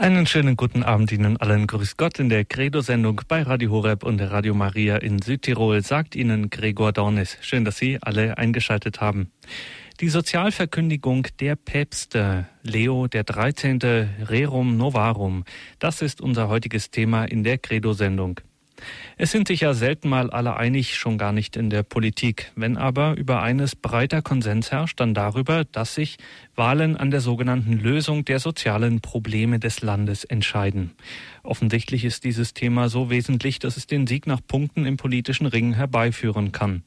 Einen schönen guten Abend Ihnen allen. Grüß Gott in der Credo-Sendung bei Radio Horeb und Radio Maria in Südtirol, sagt Ihnen Gregor Dornis. Schön, dass Sie alle eingeschaltet haben. Die Sozialverkündigung der Päpste, Leo der 13. Rerum Novarum, das ist unser heutiges Thema in der Credo-Sendung. Es sind sich ja selten mal alle einig, schon gar nicht in der Politik. Wenn aber über eines breiter Konsens herrscht, dann darüber, dass sich Wahlen an der sogenannten Lösung der sozialen Probleme des Landes entscheiden. Offensichtlich ist dieses Thema so wesentlich, dass es den Sieg nach Punkten im politischen Ring herbeiführen kann.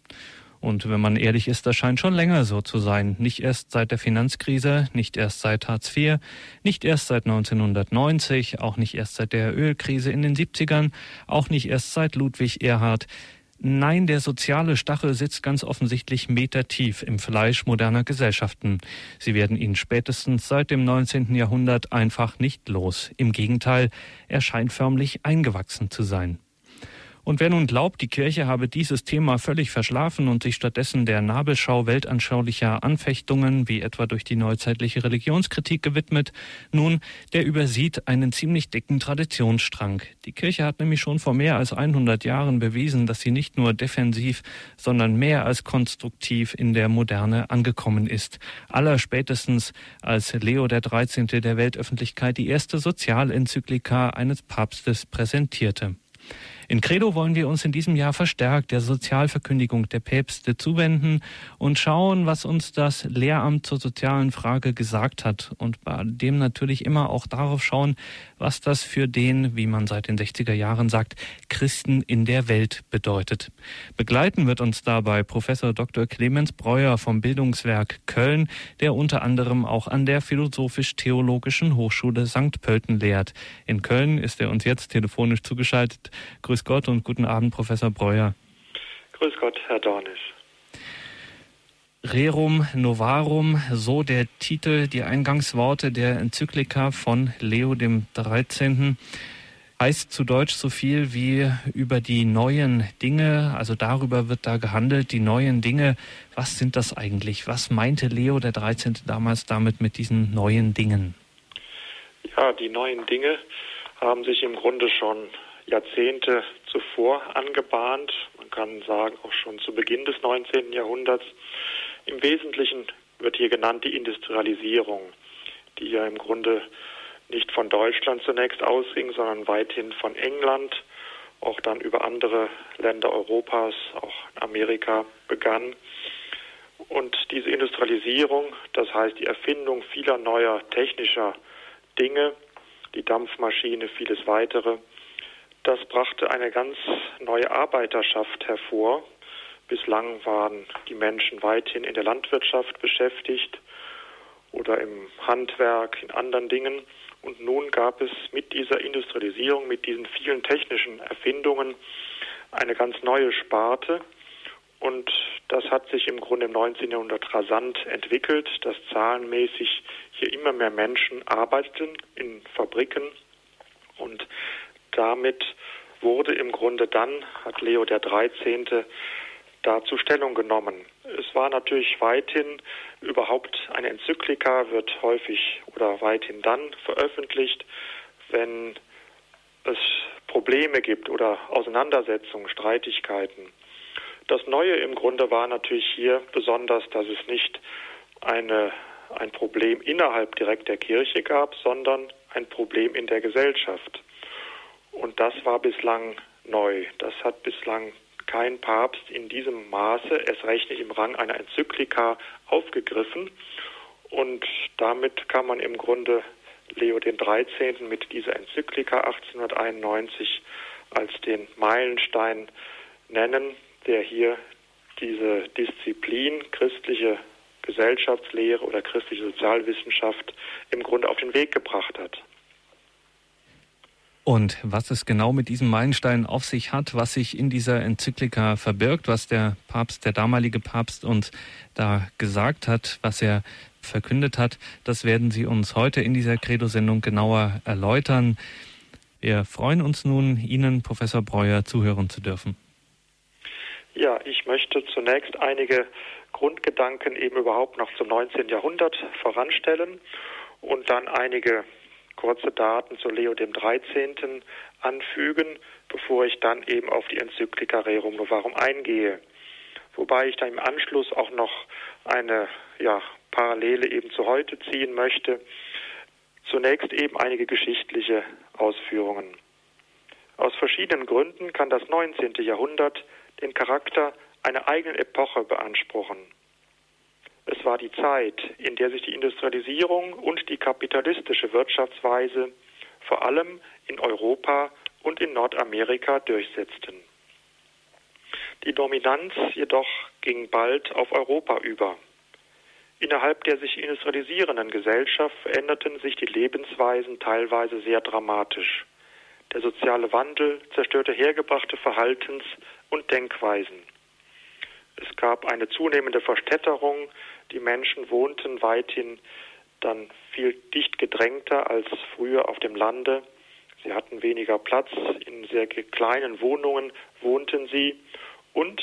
Und wenn man ehrlich ist, das scheint schon länger so zu sein. Nicht erst seit der Finanzkrise, nicht erst seit Hartz IV, nicht erst seit 1990, auch nicht erst seit der Ölkrise in den 70ern, auch nicht erst seit Ludwig Erhard. Nein, der soziale Stachel sitzt ganz offensichtlich metertief im Fleisch moderner Gesellschaften. Sie werden ihn spätestens seit dem 19. Jahrhundert einfach nicht los. Im Gegenteil, er scheint förmlich eingewachsen zu sein. Und wer nun glaubt, die Kirche habe dieses Thema völlig verschlafen und sich stattdessen der Nabelschau weltanschaulicher Anfechtungen, wie etwa durch die neuzeitliche Religionskritik gewidmet, nun, der übersieht einen ziemlich dicken Traditionsstrang. Die Kirche hat nämlich schon vor mehr als 100 Jahren bewiesen, dass sie nicht nur defensiv, sondern mehr als konstruktiv in der Moderne angekommen ist. Allerspätestens als Leo 13. der Weltöffentlichkeit die erste Sozialenzyklika eines Papstes präsentierte. In Credo wollen wir uns in diesem Jahr verstärkt der Sozialverkündigung der Päpste zuwenden und schauen, was uns das Lehramt zur sozialen Frage gesagt hat und bei dem natürlich immer auch darauf schauen, was das für den, wie man seit den 60er Jahren sagt, Christen in der Welt bedeutet. Begleiten wird uns dabei Professor Dr. Clemens Breuer vom Bildungswerk Köln, der unter anderem auch an der Philosophisch-Theologischen Hochschule St. Pölten lehrt. In Köln ist er uns jetzt telefonisch zugeschaltet. Grüß Gott und guten Abend, Professor Breuer. Grüß Gott, Herr Dornisch. Rerum Novarum, so der Titel, die Eingangsworte der Enzyklika von Leo dem 13. heißt zu Deutsch so viel wie über die neuen Dinge, also darüber wird da gehandelt, die neuen Dinge. Was sind das eigentlich? Was meinte Leo der 13. damals damit mit diesen neuen Dingen? Ja, die neuen Dinge haben sich im Grunde schon Jahrzehnte zuvor angebahnt. Man kann sagen, auch schon zu Beginn des 19. Jahrhunderts. Im Wesentlichen wird hier genannt die Industrialisierung, die ja im Grunde nicht von Deutschland zunächst ausging, sondern weithin von England, auch dann über andere Länder Europas, auch Amerika begann. Und diese Industrialisierung, das heißt die Erfindung vieler neuer technischer Dinge, die Dampfmaschine, vieles weitere, das brachte eine ganz neue Arbeiterschaft hervor. Bislang waren die Menschen weithin in der Landwirtschaft beschäftigt oder im Handwerk, in anderen Dingen. Und nun gab es mit dieser Industrialisierung, mit diesen vielen technischen Erfindungen eine ganz neue Sparte. Und das hat sich im Grunde im 19. Jahrhundert rasant entwickelt, dass zahlenmäßig hier immer mehr Menschen arbeiteten in Fabriken und damit wurde im Grunde dann, hat Leo der 13. dazu Stellung genommen. Es war natürlich weithin überhaupt eine Enzyklika wird häufig oder weithin dann veröffentlicht, wenn es Probleme gibt oder Auseinandersetzungen, Streitigkeiten. Das Neue im Grunde war natürlich hier besonders, dass es nicht eine, ein Problem innerhalb direkt der Kirche gab, sondern ein Problem in der Gesellschaft. Und das war bislang neu. Das hat bislang kein Papst in diesem Maße, erst recht nicht im Rang einer Enzyklika, aufgegriffen. Und damit kann man im Grunde Leo den 13. mit dieser Enzyklika 1891 als den Meilenstein nennen, der hier diese Disziplin christliche Gesellschaftslehre oder christliche Sozialwissenschaft im Grunde auf den Weg gebracht hat. Und was es genau mit diesem Meilenstein auf sich hat, was sich in dieser Enzyklika verbirgt, was der Papst, der damalige Papst uns da gesagt hat, was er verkündet hat, das werden Sie uns heute in dieser Credo-Sendung genauer erläutern. Wir freuen uns nun, Ihnen, Professor Breuer, zuhören zu dürfen. Ja, ich möchte zunächst einige Grundgedanken eben überhaupt noch zum 19. Jahrhundert voranstellen und dann einige kurze Daten zu Leo dem 13. anfügen, bevor ich dann eben auf die Enzyklika Rerum Novarum eingehe. Wobei ich dann im Anschluss auch noch eine ja, Parallele eben zu heute ziehen möchte. Zunächst eben einige geschichtliche Ausführungen. Aus verschiedenen Gründen kann das 19. Jahrhundert den Charakter einer eigenen Epoche beanspruchen. Es war die Zeit, in der sich die Industrialisierung und die kapitalistische Wirtschaftsweise vor allem in Europa und in Nordamerika durchsetzten. Die Dominanz jedoch ging bald auf Europa über. Innerhalb der sich industrialisierenden Gesellschaft veränderten sich die Lebensweisen teilweise sehr dramatisch. Der soziale Wandel zerstörte hergebrachte Verhaltens- und Denkweisen. Es gab eine zunehmende Verstädterung. Die Menschen wohnten weithin dann viel dicht gedrängter als früher auf dem Lande. Sie hatten weniger Platz. In sehr kleinen Wohnungen wohnten sie. Und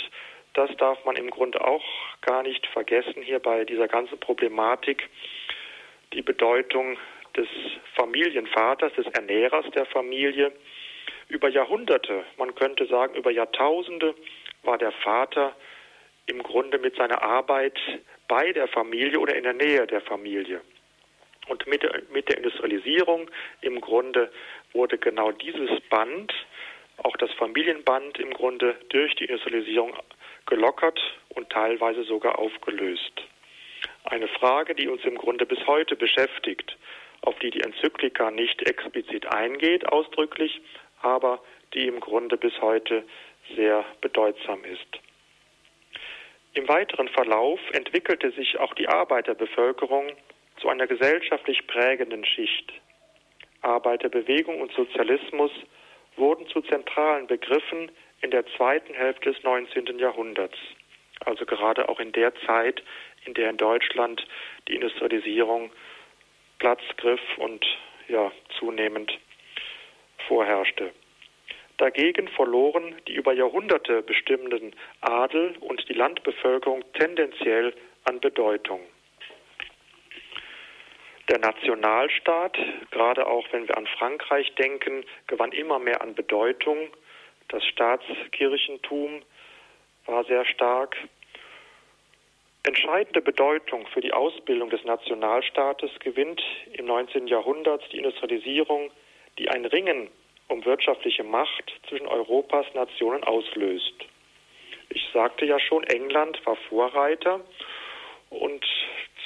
das darf man im Grunde auch gar nicht vergessen hier bei dieser ganzen Problematik. Die Bedeutung des Familienvaters, des Ernährers der Familie. Über Jahrhunderte, man könnte sagen über Jahrtausende, war der Vater im Grunde mit seiner Arbeit bei der Familie oder in der Nähe der Familie. Und mit der, mit der Industrialisierung im Grunde wurde genau dieses Band, auch das Familienband im Grunde durch die Industrialisierung gelockert und teilweise sogar aufgelöst. Eine Frage, die uns im Grunde bis heute beschäftigt, auf die die Enzyklika nicht explizit eingeht ausdrücklich, aber die im Grunde bis heute sehr bedeutsam ist. Im weiteren Verlauf entwickelte sich auch die Arbeiterbevölkerung zu einer gesellschaftlich prägenden Schicht. Arbeiterbewegung und Sozialismus wurden zu zentralen Begriffen in der zweiten Hälfte des 19. Jahrhunderts, also gerade auch in der Zeit, in der in Deutschland die Industrialisierung Platz griff und ja zunehmend vorherrschte. Dagegen verloren die über Jahrhunderte bestimmenden Adel und die Landbevölkerung tendenziell an Bedeutung. Der Nationalstaat, gerade auch wenn wir an Frankreich denken, gewann immer mehr an Bedeutung. Das Staatskirchentum war sehr stark. Entscheidende Bedeutung für die Ausbildung des Nationalstaates gewinnt im 19. Jahrhundert die Industrialisierung, die ein Ringen um wirtschaftliche Macht zwischen Europas Nationen auslöst. Ich sagte ja schon, England war Vorreiter und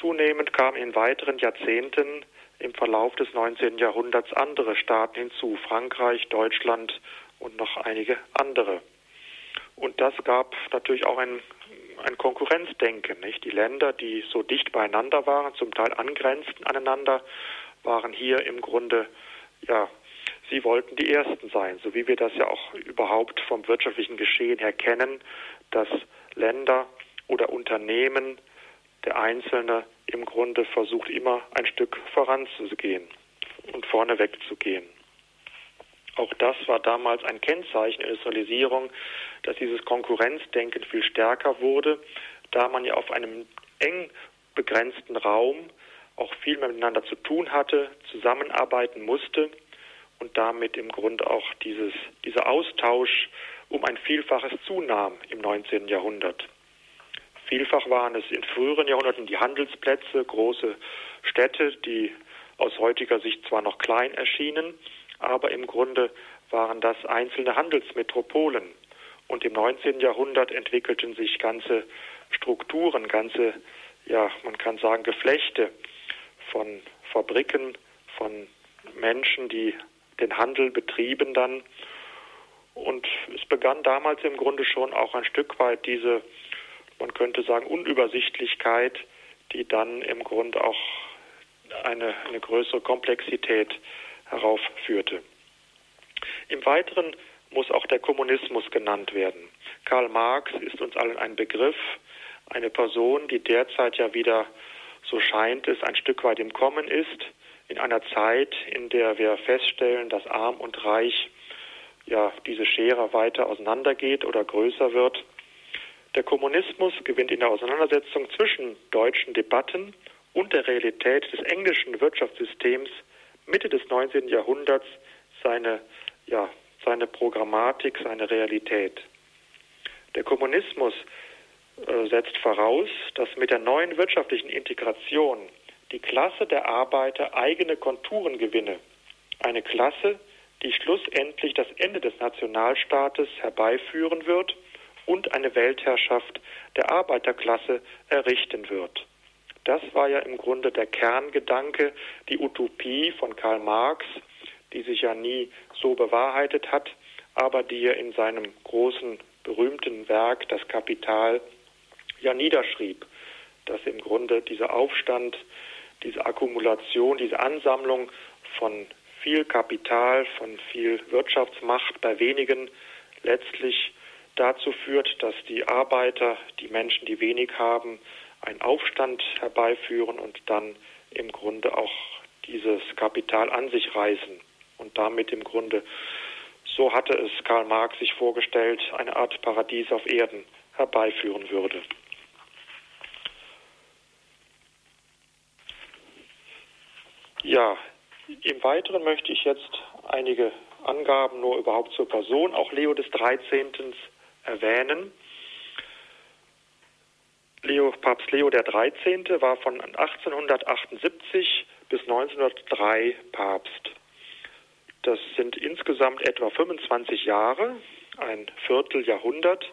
zunehmend kamen in weiteren Jahrzehnten im Verlauf des 19. Jahrhunderts andere Staaten hinzu, Frankreich, Deutschland und noch einige andere. Und das gab natürlich auch ein, ein Konkurrenzdenken. Nicht? Die Länder, die so dicht beieinander waren, zum Teil angrenzten aneinander, waren hier im Grunde ja, sie wollten die Ersten sein, so wie wir das ja auch überhaupt vom wirtschaftlichen Geschehen her kennen, dass Länder oder Unternehmen, der Einzelne im Grunde versucht immer ein Stück voranzugehen und vorne wegzugehen. Auch das war damals ein Kennzeichen der Industrialisierung, dass dieses Konkurrenzdenken viel stärker wurde, da man ja auf einem eng begrenzten Raum auch viel miteinander zu tun hatte, zusammenarbeiten musste und damit im Grunde auch dieses, dieser Austausch um ein Vielfaches zunahm im 19. Jahrhundert. Vielfach waren es in früheren Jahrhunderten die Handelsplätze, große Städte, die aus heutiger Sicht zwar noch klein erschienen, aber im Grunde waren das einzelne Handelsmetropolen. Und im 19. Jahrhundert entwickelten sich ganze Strukturen, ganze, ja, man kann sagen, Geflechte von Fabriken, von Menschen, die den Handel betrieben dann. Und es begann damals im Grunde schon auch ein Stück weit diese, man könnte sagen, Unübersichtlichkeit, die dann im Grunde auch eine, eine größere Komplexität heraufführte. Im Weiteren muss auch der Kommunismus genannt werden. Karl Marx ist uns allen ein Begriff, eine Person, die derzeit ja wieder, so scheint es, ein Stück weit im Kommen ist, in einer Zeit, in der wir feststellen, dass arm und reich ja diese Schere weiter auseinandergeht oder größer wird. Der Kommunismus gewinnt in der Auseinandersetzung zwischen deutschen Debatten und der Realität des englischen Wirtschaftssystems Mitte des 19. Jahrhunderts seine, ja, seine Programmatik, seine Realität. Der Kommunismus äh, setzt voraus, dass mit der neuen wirtschaftlichen Integration die Klasse der Arbeiter eigene Konturen gewinne. Eine Klasse, die schlussendlich das Ende des Nationalstaates herbeiführen wird und eine Weltherrschaft der Arbeiterklasse errichten wird. Das war ja im Grunde der Kerngedanke, die Utopie von Karl Marx, die sich ja nie so bewahrheitet hat, aber die er in seinem großen, berühmten Werk Das Kapital ja niederschrieb, dass im Grunde dieser Aufstand, diese Akkumulation, diese Ansammlung von viel Kapital, von viel Wirtschaftsmacht bei wenigen letztlich dazu führt, dass die Arbeiter, die Menschen, die wenig haben, einen Aufstand herbeiführen und dann im Grunde auch dieses Kapital an sich reißen und damit im Grunde, so hatte es Karl Marx sich vorgestellt, eine Art Paradies auf Erden herbeiführen würde. Ja, im Weiteren möchte ich jetzt einige Angaben nur überhaupt zur Person, auch Leo des 13. erwähnen. Leo, Papst Leo der 13. war von 1878 bis 1903 Papst. Das sind insgesamt etwa 25 Jahre, ein Vierteljahrhundert.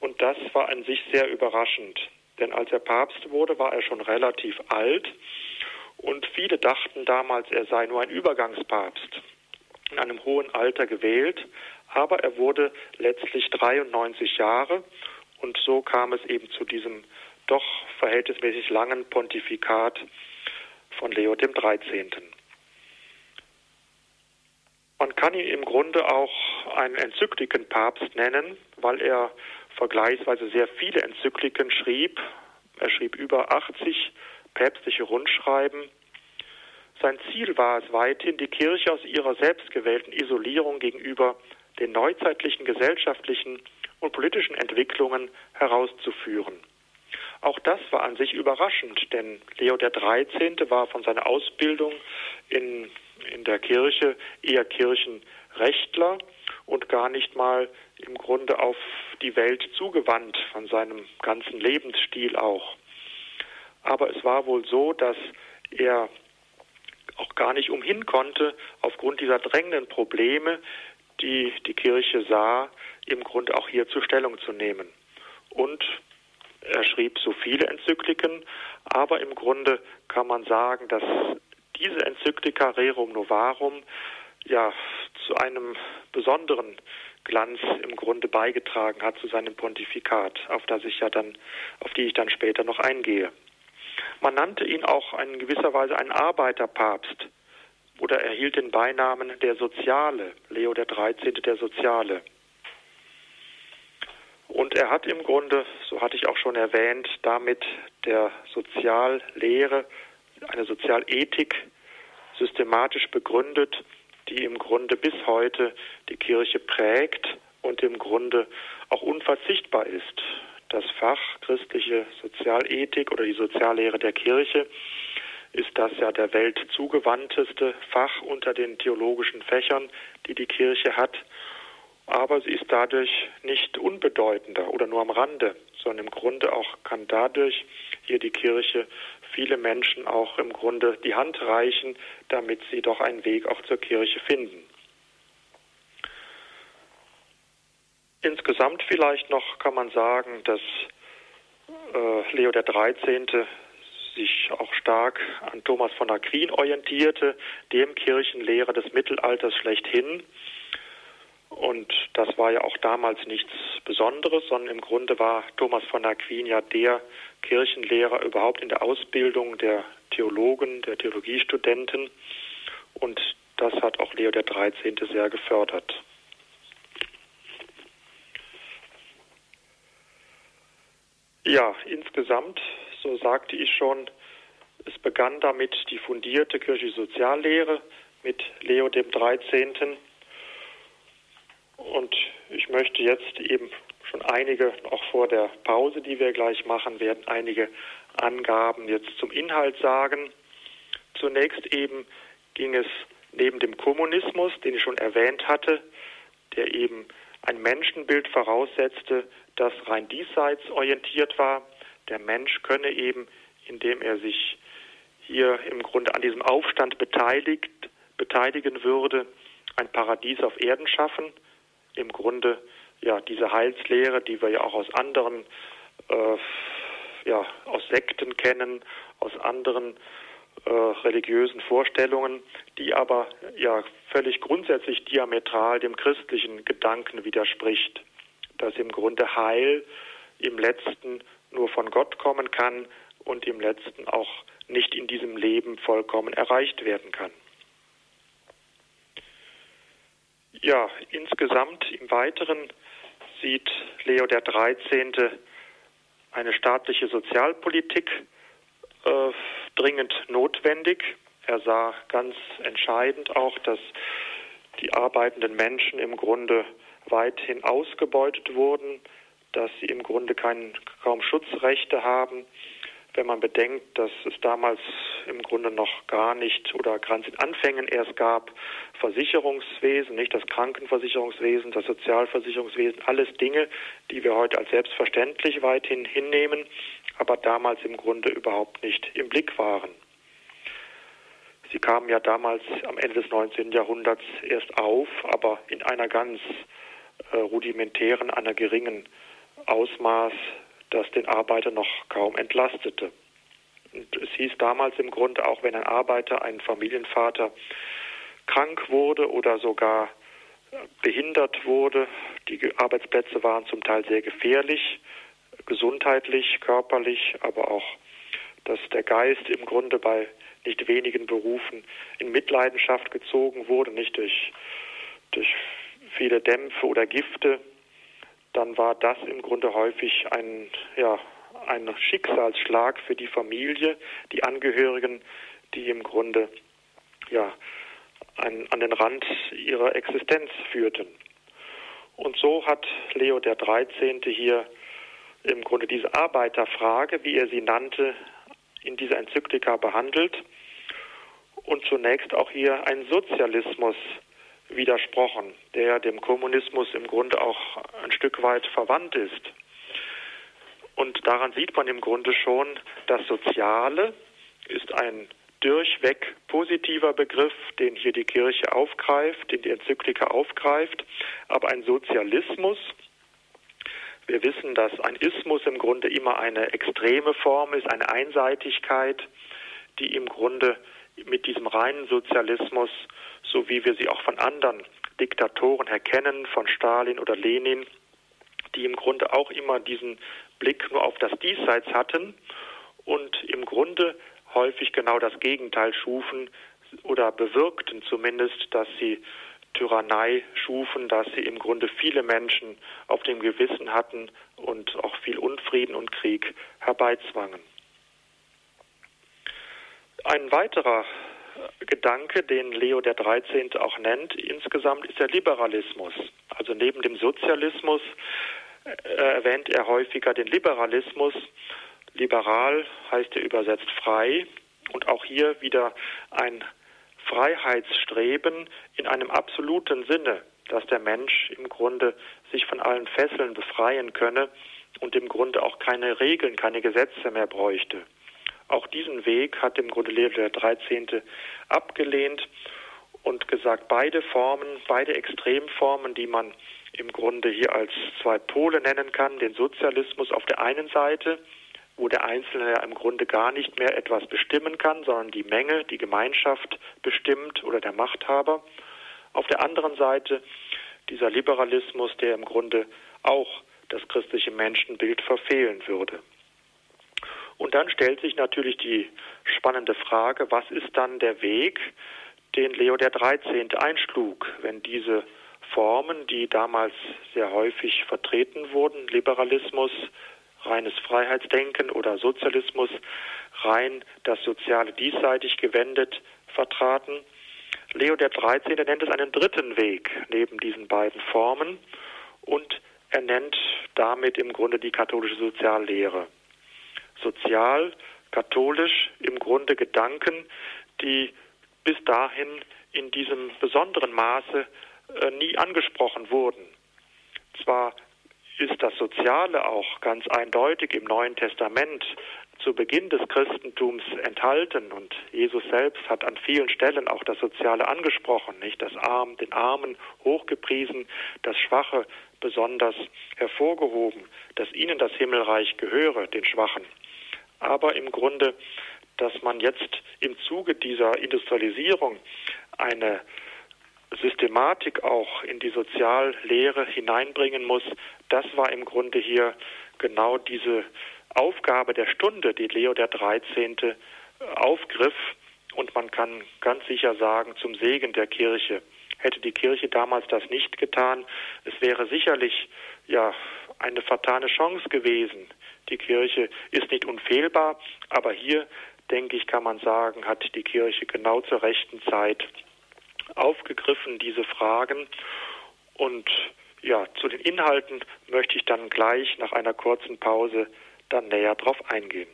Und das war an sich sehr überraschend. Denn als er Papst wurde, war er schon relativ alt und viele dachten damals, er sei nur ein Übergangspapst, in einem hohen Alter gewählt, aber er wurde letztlich 93 Jahre und so kam es eben zu diesem doch verhältnismäßig langen Pontifikat von Leo dem 13. Man kann ihn im Grunde auch einen Enzyklikenpapst nennen, weil er vergleichsweise sehr viele Enzykliken schrieb. Er schrieb über 80 päpstliche Rundschreiben. Sein Ziel war es weithin, die Kirche aus ihrer selbstgewählten Isolierung gegenüber den neuzeitlichen gesellschaftlichen und politischen Entwicklungen herauszuführen. Auch das war an sich überraschend, denn Leo der 13. war von seiner Ausbildung in, in der Kirche eher Kirchenrechtler und gar nicht mal im Grunde auf die Welt zugewandt, von seinem ganzen Lebensstil auch. Aber es war wohl so, dass er auch gar nicht umhin konnte, aufgrund dieser drängenden Probleme, die die Kirche sah, im Grunde auch hierzu Stellung zu nehmen. Und er schrieb so viele Enzykliken, aber im Grunde kann man sagen, dass diese Enzyklika Rerum Novarum ja zu einem besonderen Glanz im Grunde beigetragen hat zu seinem Pontifikat, auf das ich ja dann, auf die ich dann später noch eingehe. Man nannte ihn auch in gewisser Weise einen Arbeiterpapst oder erhielt den Beinamen der Soziale, Leo der 13. der Soziale. Und er hat im Grunde, so hatte ich auch schon erwähnt, damit der Soziallehre, eine Sozialethik systematisch begründet, die im Grunde bis heute die Kirche prägt und im Grunde auch unverzichtbar ist das Fach christliche Sozialethik oder die Soziallehre der Kirche ist das ja der Welt zugewandteste Fach unter den theologischen Fächern, die die Kirche hat. Aber sie ist dadurch nicht unbedeutender oder nur am Rande, sondern im Grunde auch kann dadurch hier die Kirche viele Menschen auch im Grunde die Hand reichen, damit sie doch einen Weg auch zur Kirche finden. Insgesamt vielleicht noch kann man sagen, dass äh, Leo der 13. sich auch stark an Thomas von Aquin orientierte, dem Kirchenlehrer des Mittelalters schlechthin. Und das war ja auch damals nichts Besonderes, sondern im Grunde war Thomas von Aquin ja der Kirchenlehrer überhaupt in der Ausbildung der Theologen, der Theologiestudenten. Und das hat auch Leo der 13. sehr gefördert. Ja, insgesamt, so sagte ich schon, es begann damit die fundierte kirchliche Soziallehre mit Leo dem 13. Und ich möchte jetzt eben schon einige, auch vor der Pause, die wir gleich machen werden, einige Angaben jetzt zum Inhalt sagen. Zunächst eben ging es neben dem Kommunismus, den ich schon erwähnt hatte, der eben ein Menschenbild voraussetzte, das rein diesseits orientiert war. Der Mensch könne eben, indem er sich hier im Grunde an diesem Aufstand beteiligt, beteiligen würde, ein Paradies auf Erden schaffen. Im Grunde ja diese Heilslehre, die wir ja auch aus anderen, äh, ja aus Sekten kennen, aus anderen äh, religiösen Vorstellungen, die aber ja völlig grundsätzlich diametral dem christlichen Gedanken widerspricht, dass im Grunde Heil im letzten nur von Gott kommen kann und im letzten auch nicht in diesem Leben vollkommen erreicht werden kann. Ja, insgesamt im Weiteren sieht Leo der 13. eine staatliche Sozialpolitik äh, dringend notwendig. Er sah ganz entscheidend auch, dass die arbeitenden Menschen im Grunde weithin ausgebeutet wurden, dass sie im Grunde kein, kaum Schutzrechte haben, wenn man bedenkt, dass es damals im Grunde noch gar nicht oder ganz in Anfängen erst gab, Versicherungswesen, nicht das Krankenversicherungswesen, das Sozialversicherungswesen, alles Dinge, die wir heute als selbstverständlich weithin hinnehmen, aber damals im Grunde überhaupt nicht im Blick waren. Sie kamen ja damals am Ende des 19. Jahrhunderts erst auf, aber in einer ganz rudimentären, einer geringen Ausmaß das den Arbeiter noch kaum entlastete. Und es hieß damals im Grunde auch, wenn ein Arbeiter, ein Familienvater krank wurde oder sogar behindert wurde, die Arbeitsplätze waren zum Teil sehr gefährlich, gesundheitlich, körperlich, aber auch, dass der Geist im Grunde bei nicht wenigen Berufen in Mitleidenschaft gezogen wurde, nicht durch, durch viele Dämpfe oder Gifte, dann war das im Grunde häufig ein, ja, ein Schicksalsschlag für die Familie, die Angehörigen, die im Grunde ja, ein, an den Rand ihrer Existenz führten. Und so hat Leo der 13. hier im Grunde diese Arbeiterfrage, wie er sie nannte, in dieser Enzyklika behandelt und zunächst auch hier einen Sozialismus widersprochen, der dem Kommunismus im Grunde auch ein Stück weit verwandt ist. Und daran sieht man im Grunde schon, das Soziale ist ein durchweg positiver Begriff, den hier die Kirche aufgreift, den die Enzyklika aufgreift, aber ein Sozialismus, wir wissen, dass ein Ismus im Grunde immer eine extreme Form ist, eine Einseitigkeit, die im Grunde mit diesem reinen Sozialismus so wie wir sie auch von anderen Diktatoren erkennen, von Stalin oder Lenin, die im Grunde auch immer diesen Blick nur auf das Diesseits hatten und im Grunde häufig genau das Gegenteil schufen oder bewirkten zumindest, dass sie Tyrannei schufen, dass sie im Grunde viele Menschen auf dem Gewissen hatten und auch viel Unfrieden und Krieg herbeizwangen. Ein weiterer Gedanke, den Leo der 13. auch nennt, insgesamt ist der Liberalismus. Also neben dem Sozialismus äh, erwähnt er häufiger den Liberalismus. Liberal heißt er übersetzt frei und auch hier wieder ein Freiheitsstreben in einem absoluten Sinne, dass der Mensch im Grunde sich von allen Fesseln befreien könne und im Grunde auch keine Regeln, keine Gesetze mehr bräuchte. Auch diesen Weg hat im Grunde Leo der 13. abgelehnt und gesagt, beide Formen, beide Extremformen, die man im Grunde hier als zwei Pole nennen kann, den Sozialismus auf der einen Seite, wo der Einzelne ja im Grunde gar nicht mehr etwas bestimmen kann, sondern die Menge, die Gemeinschaft bestimmt oder der Machthaber. Auf der anderen Seite dieser Liberalismus, der im Grunde auch das christliche Menschenbild verfehlen würde. Und dann stellt sich natürlich die spannende Frage, was ist dann der Weg, den Leo der 13. einschlug, wenn diese Formen, die damals sehr häufig vertreten wurden, Liberalismus, reines Freiheitsdenken oder Sozialismus, rein das Soziale diesseitig gewendet vertraten. Leo der 13. nennt es einen dritten Weg neben diesen beiden Formen und er nennt damit im Grunde die katholische Soziallehre sozial, katholisch im Grunde Gedanken, die bis dahin in diesem besonderen Maße äh, nie angesprochen wurden. Zwar ist das Soziale auch ganz eindeutig im Neuen Testament zu Beginn des Christentums enthalten und Jesus selbst hat an vielen Stellen auch das Soziale angesprochen, nicht das Arm, den Armen hochgepriesen, das Schwache besonders hervorgehoben, dass ihnen das Himmelreich gehöre, den Schwachen. Aber im Grunde, dass man jetzt im Zuge dieser Industrialisierung eine Systematik auch in die Soziallehre hineinbringen muss, das war im Grunde hier genau diese Aufgabe der Stunde, die Leo der 13. aufgriff und man kann ganz sicher sagen, zum Segen der Kirche. Hätte die Kirche damals das nicht getan, es wäre sicherlich ja eine fatale Chance gewesen. Die Kirche ist nicht unfehlbar, aber hier denke ich, kann man sagen, hat die Kirche genau zur rechten Zeit aufgegriffen, diese Fragen. Und ja, zu den Inhalten möchte ich dann gleich nach einer kurzen Pause dann näher drauf eingehen.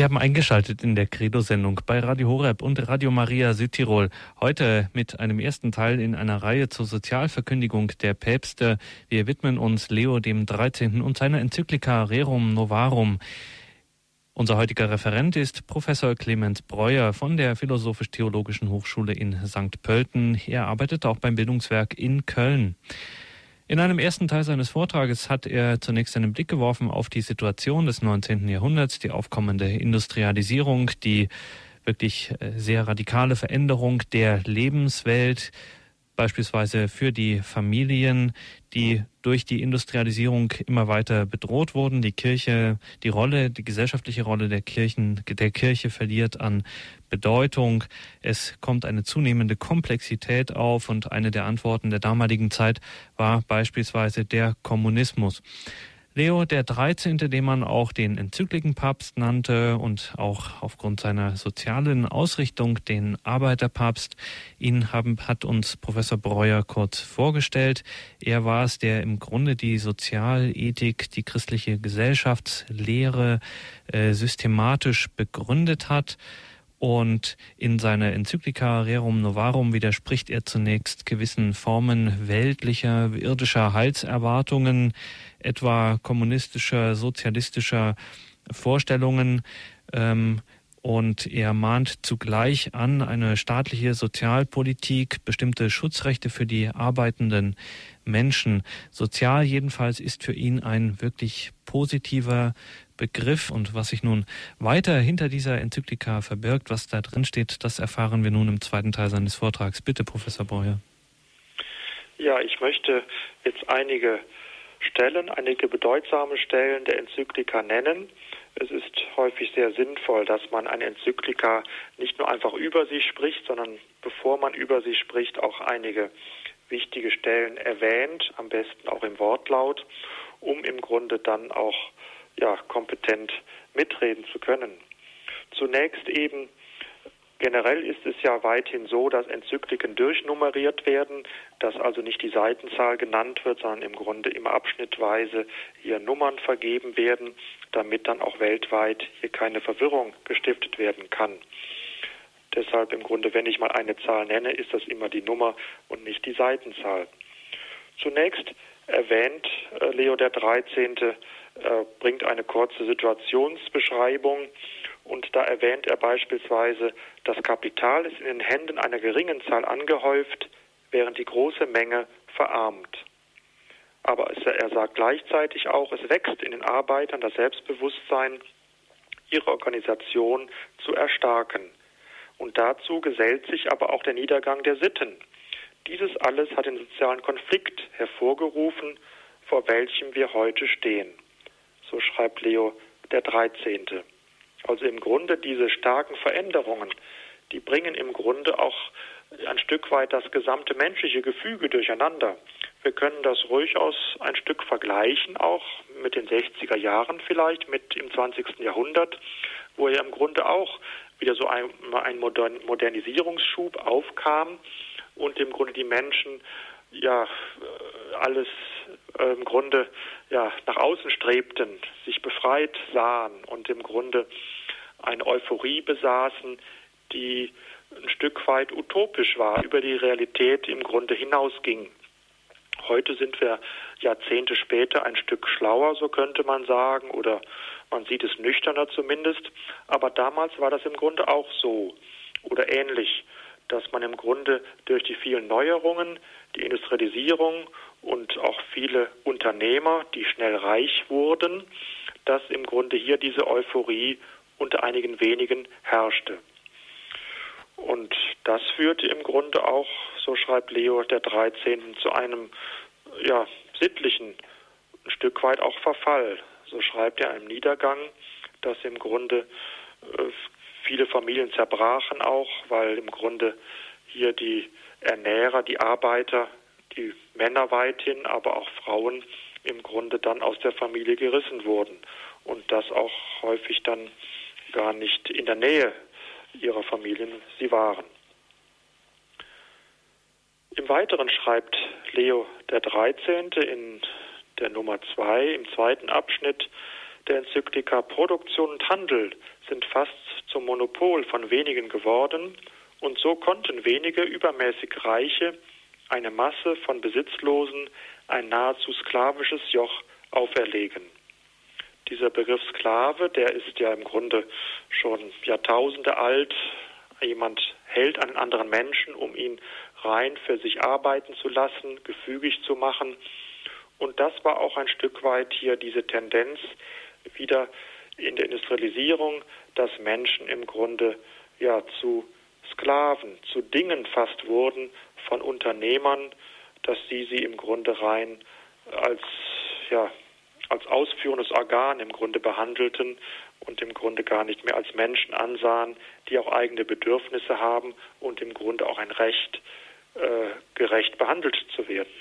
Sie haben eingeschaltet in der Credo-Sendung bei Radio Horeb und Radio Maria Südtirol. Heute mit einem ersten Teil in einer Reihe zur Sozialverkündigung der Päpste. Wir widmen uns Leo dem 13. und seiner Enzyklika Rerum Novarum. Unser heutiger Referent ist Professor Clemens Breuer von der Philosophisch-Theologischen Hochschule in St. Pölten. Er arbeitet auch beim Bildungswerk in Köln. In einem ersten Teil seines Vortrages hat er zunächst einen Blick geworfen auf die Situation des 19. Jahrhunderts, die aufkommende Industrialisierung, die wirklich äh, sehr radikale Veränderung der Lebenswelt, beispielsweise für die Familien, die durch die Industrialisierung immer weiter bedroht wurden. Die Kirche, die Rolle, die gesellschaftliche Rolle der Kirchen, der Kirche verliert an Bedeutung. Es kommt eine zunehmende Komplexität auf und eine der Antworten der damaligen Zeit war beispielsweise der Kommunismus. Leo der 13., den man auch den Enzyklikenpapst nannte und auch aufgrund seiner sozialen Ausrichtung den Arbeiterpapst, ihn haben, hat uns Professor Breuer kurz vorgestellt. Er war es, der im Grunde die Sozialethik, die christliche Gesellschaftslehre äh, systematisch begründet hat. Und in seiner Enzyklika Rerum Novarum widerspricht er zunächst gewissen Formen weltlicher, irdischer Heilserwartungen, etwa kommunistischer, sozialistischer Vorstellungen. Ähm, und er mahnt zugleich an eine staatliche Sozialpolitik, bestimmte Schutzrechte für die arbeitenden Menschen. Sozial jedenfalls ist für ihn ein wirklich positiver Begriff. Und was sich nun weiter hinter dieser Enzyklika verbirgt, was da drin steht, das erfahren wir nun im zweiten Teil seines Vortrags. Bitte, Professor Breuer. Ja, ich möchte jetzt einige Stellen, einige bedeutsame Stellen der Enzyklika nennen. Es ist häufig sehr sinnvoll, dass man eine Enzyklika nicht nur einfach über sie spricht, sondern bevor man über sie spricht, auch einige wichtige Stellen erwähnt, am besten auch im Wortlaut, um im Grunde dann auch ja, kompetent mitreden zu können. Zunächst eben Generell ist es ja weithin so, dass Enzykliken durchnummeriert werden, dass also nicht die Seitenzahl genannt wird, sondern im Grunde immer abschnittweise hier Nummern vergeben werden, damit dann auch weltweit hier keine Verwirrung gestiftet werden kann. Deshalb im Grunde, wenn ich mal eine Zahl nenne, ist das immer die Nummer und nicht die Seitenzahl. Zunächst erwähnt äh, Leo der 13. Äh, bringt eine kurze Situationsbeschreibung und da erwähnt er beispielsweise, das Kapital ist in den Händen einer geringen Zahl angehäuft, während die große Menge verarmt. Aber er sagt gleichzeitig auch, es wächst in den Arbeitern das Selbstbewusstsein, ihre Organisation zu erstarken. Und dazu gesellt sich aber auch der Niedergang der Sitten. Dieses alles hat den sozialen Konflikt hervorgerufen, vor welchem wir heute stehen. So schreibt Leo der 13. Also im Grunde diese starken Veränderungen, die bringen im Grunde auch ein Stück weit das gesamte menschliche Gefüge durcheinander. Wir können das durchaus ein Stück vergleichen, auch mit den 60er Jahren vielleicht, mit im 20. Jahrhundert, wo ja im Grunde auch wieder so ein, ein Modernisierungsschub aufkam und im Grunde die Menschen ja alles äh, im Grunde ja nach außen strebten, sich befreit sahen und im Grunde eine Euphorie besaßen, die ein Stück weit utopisch war, über die Realität im Grunde hinausging. Heute sind wir Jahrzehnte später ein Stück schlauer, so könnte man sagen, oder man sieht es nüchterner zumindest. Aber damals war das im Grunde auch so oder ähnlich, dass man im Grunde durch die vielen Neuerungen, die Industrialisierung und auch viele Unternehmer, die schnell reich wurden, dass im Grunde hier diese Euphorie unter einigen wenigen herrschte. Und das führte im Grunde auch, so schreibt Leo der 13., zu einem ja, sittlichen, ein Stück weit auch Verfall. So schreibt er im Niedergang, dass im Grunde äh, viele Familien zerbrachen auch, weil im Grunde hier die Ernährer, die Arbeiter, die Männer weithin, aber auch Frauen im Grunde dann aus der Familie gerissen wurden und das auch häufig dann gar nicht in der Nähe ihrer Familien sie waren. Im Weiteren schreibt Leo der 13. in der Nummer 2 im zweiten Abschnitt der Enzyklika Produktion und Handel sind fast zum Monopol von wenigen geworden und so konnten wenige übermäßig Reiche eine Masse von Besitzlosen ein nahezu sklavisches Joch auferlegen. Dieser Begriff Sklave, der ist ja im Grunde schon Jahrtausende alt. Jemand hält einen anderen Menschen, um ihn rein für sich arbeiten zu lassen, gefügig zu machen. Und das war auch ein Stück weit hier diese Tendenz wieder in der Industrialisierung, dass Menschen im Grunde ja zu Sklaven, zu Dingen fast wurden von Unternehmern, dass sie sie im Grunde rein als ja als ausführendes Organ im Grunde behandelten und im Grunde gar nicht mehr als Menschen ansahen, die auch eigene Bedürfnisse haben und im Grunde auch ein Recht, äh, gerecht behandelt zu werden.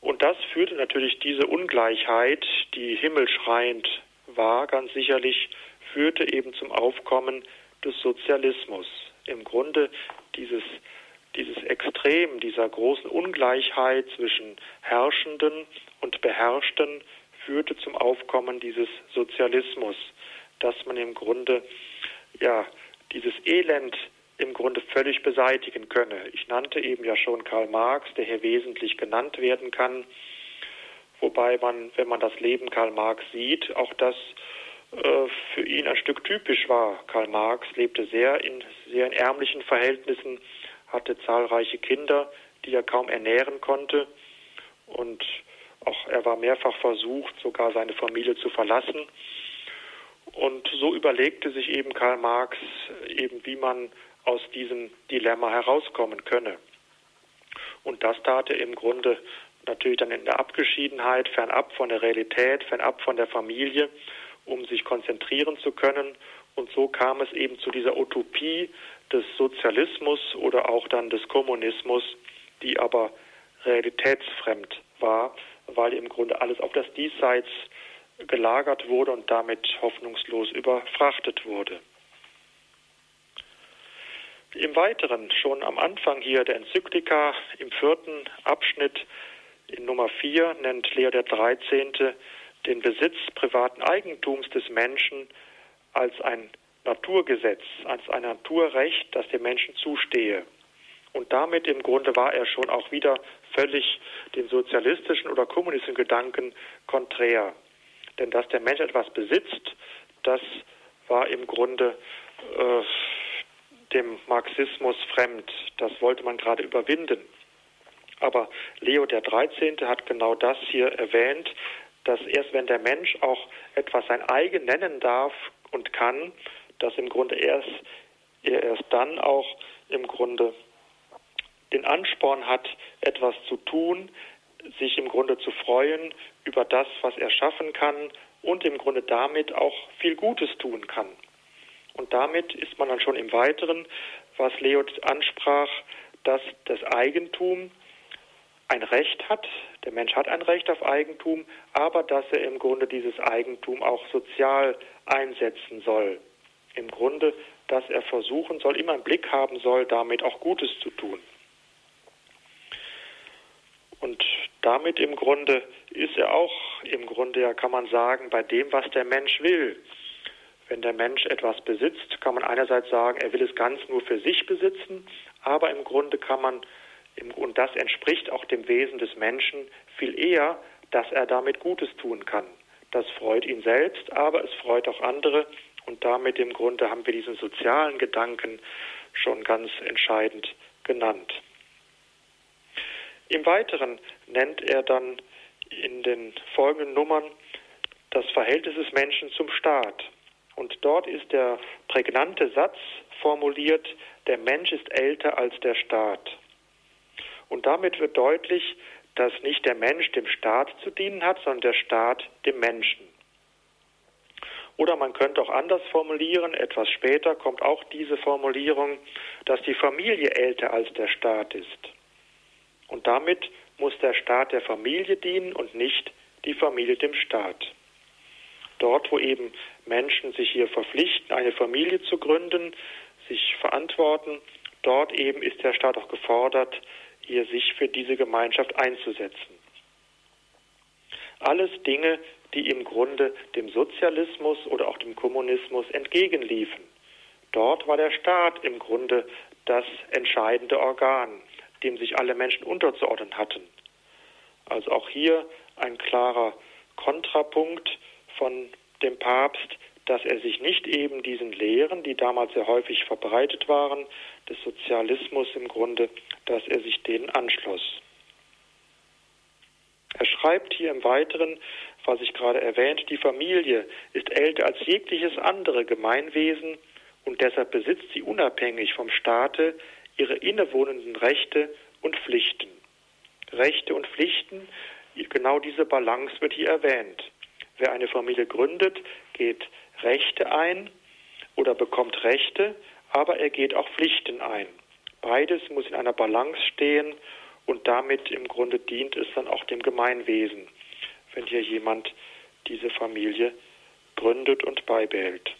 Und das führte natürlich diese Ungleichheit, die himmelschreiend war, ganz sicherlich, führte eben zum Aufkommen des Sozialismus. Im Grunde dieses, dieses Extrem dieser großen Ungleichheit zwischen Herrschenden und Beherrschten führte zum Aufkommen dieses Sozialismus, dass man im Grunde ja dieses Elend im Grunde völlig beseitigen könne. Ich nannte eben ja schon Karl Marx, der hier wesentlich genannt werden kann, wobei man, wenn man das Leben Karl Marx sieht, auch das äh, für ihn ein Stück typisch war. Karl Marx lebte sehr in sehr in ärmlichen Verhältnissen, hatte zahlreiche Kinder, die er kaum ernähren konnte und auch er war mehrfach versucht, sogar seine Familie zu verlassen. Und so überlegte sich eben Karl Marx eben, wie man aus diesem Dilemma herauskommen könne. Und das tat er im Grunde natürlich dann in der Abgeschiedenheit, fernab von der Realität, fernab von der Familie, um sich konzentrieren zu können. Und so kam es eben zu dieser Utopie des Sozialismus oder auch dann des Kommunismus, die aber realitätsfremd war, weil im Grunde alles auf das Diesseits gelagert wurde und damit hoffnungslos überfrachtet wurde. Im Weiteren, schon am Anfang hier der Enzyklika, im vierten Abschnitt in Nummer 4 nennt Leo der 13. den Besitz privaten Eigentums des Menschen als ein Naturgesetz, als ein Naturrecht, das dem Menschen zustehe. Und damit im Grunde war er schon auch wieder völlig den sozialistischen oder kommunistischen Gedanken konträr. Denn dass der Mensch etwas besitzt, das war im Grunde äh, dem Marxismus fremd. Das wollte man gerade überwinden. Aber Leo der 13. hat genau das hier erwähnt, dass erst wenn der Mensch auch etwas sein eigen nennen darf und kann, dass im Grunde erst, er erst dann auch im Grunde den Ansporn hat, etwas zu tun, sich im Grunde zu freuen über das, was er schaffen kann und im Grunde damit auch viel Gutes tun kann. Und damit ist man dann schon im Weiteren, was Leo ansprach, dass das Eigentum ein Recht hat, der Mensch hat ein Recht auf Eigentum, aber dass er im Grunde dieses Eigentum auch sozial einsetzen soll. Im Grunde, dass er versuchen soll, immer einen Blick haben soll, damit auch Gutes zu tun. Und damit im Grunde ist er auch, im Grunde ja kann man sagen, bei dem, was der Mensch will. Wenn der Mensch etwas besitzt, kann man einerseits sagen, er will es ganz nur für sich besitzen, aber im Grunde kann man, und das entspricht auch dem Wesen des Menschen, viel eher, dass er damit Gutes tun kann. Das freut ihn selbst, aber es freut auch andere und damit im Grunde haben wir diesen sozialen Gedanken schon ganz entscheidend genannt. Im Weiteren nennt er dann in den folgenden Nummern das Verhältnis des Menschen zum Staat. Und dort ist der prägnante Satz formuliert, der Mensch ist älter als der Staat. Und damit wird deutlich, dass nicht der Mensch dem Staat zu dienen hat, sondern der Staat dem Menschen. Oder man könnte auch anders formulieren, etwas später kommt auch diese Formulierung, dass die Familie älter als der Staat ist. Und damit muss der Staat der Familie dienen und nicht die Familie dem Staat. Dort, wo eben Menschen sich hier verpflichten, eine Familie zu gründen, sich verantworten, dort eben ist der Staat auch gefordert, hier sich für diese Gemeinschaft einzusetzen. Alles Dinge, die im Grunde dem Sozialismus oder auch dem Kommunismus entgegenliefen. Dort war der Staat im Grunde das entscheidende Organ, dem sich alle Menschen unterzuordnen hatten. Also auch hier ein klarer Kontrapunkt von dem Papst, dass er sich nicht eben diesen Lehren, die damals sehr häufig verbreitet waren, des Sozialismus im Grunde, dass er sich denen anschloss. Er schreibt hier im Weiteren, was ich gerade erwähnt, die Familie ist älter als jegliches andere Gemeinwesen und deshalb besitzt sie unabhängig vom Staate ihre innewohnenden Rechte und Pflichten. Rechte und Pflichten, genau diese Balance wird hier erwähnt. Wer eine Familie gründet, geht Rechte ein oder bekommt Rechte, aber er geht auch Pflichten ein. Beides muss in einer Balance stehen und damit im Grunde dient es dann auch dem Gemeinwesen, wenn hier jemand diese Familie gründet und beibehält.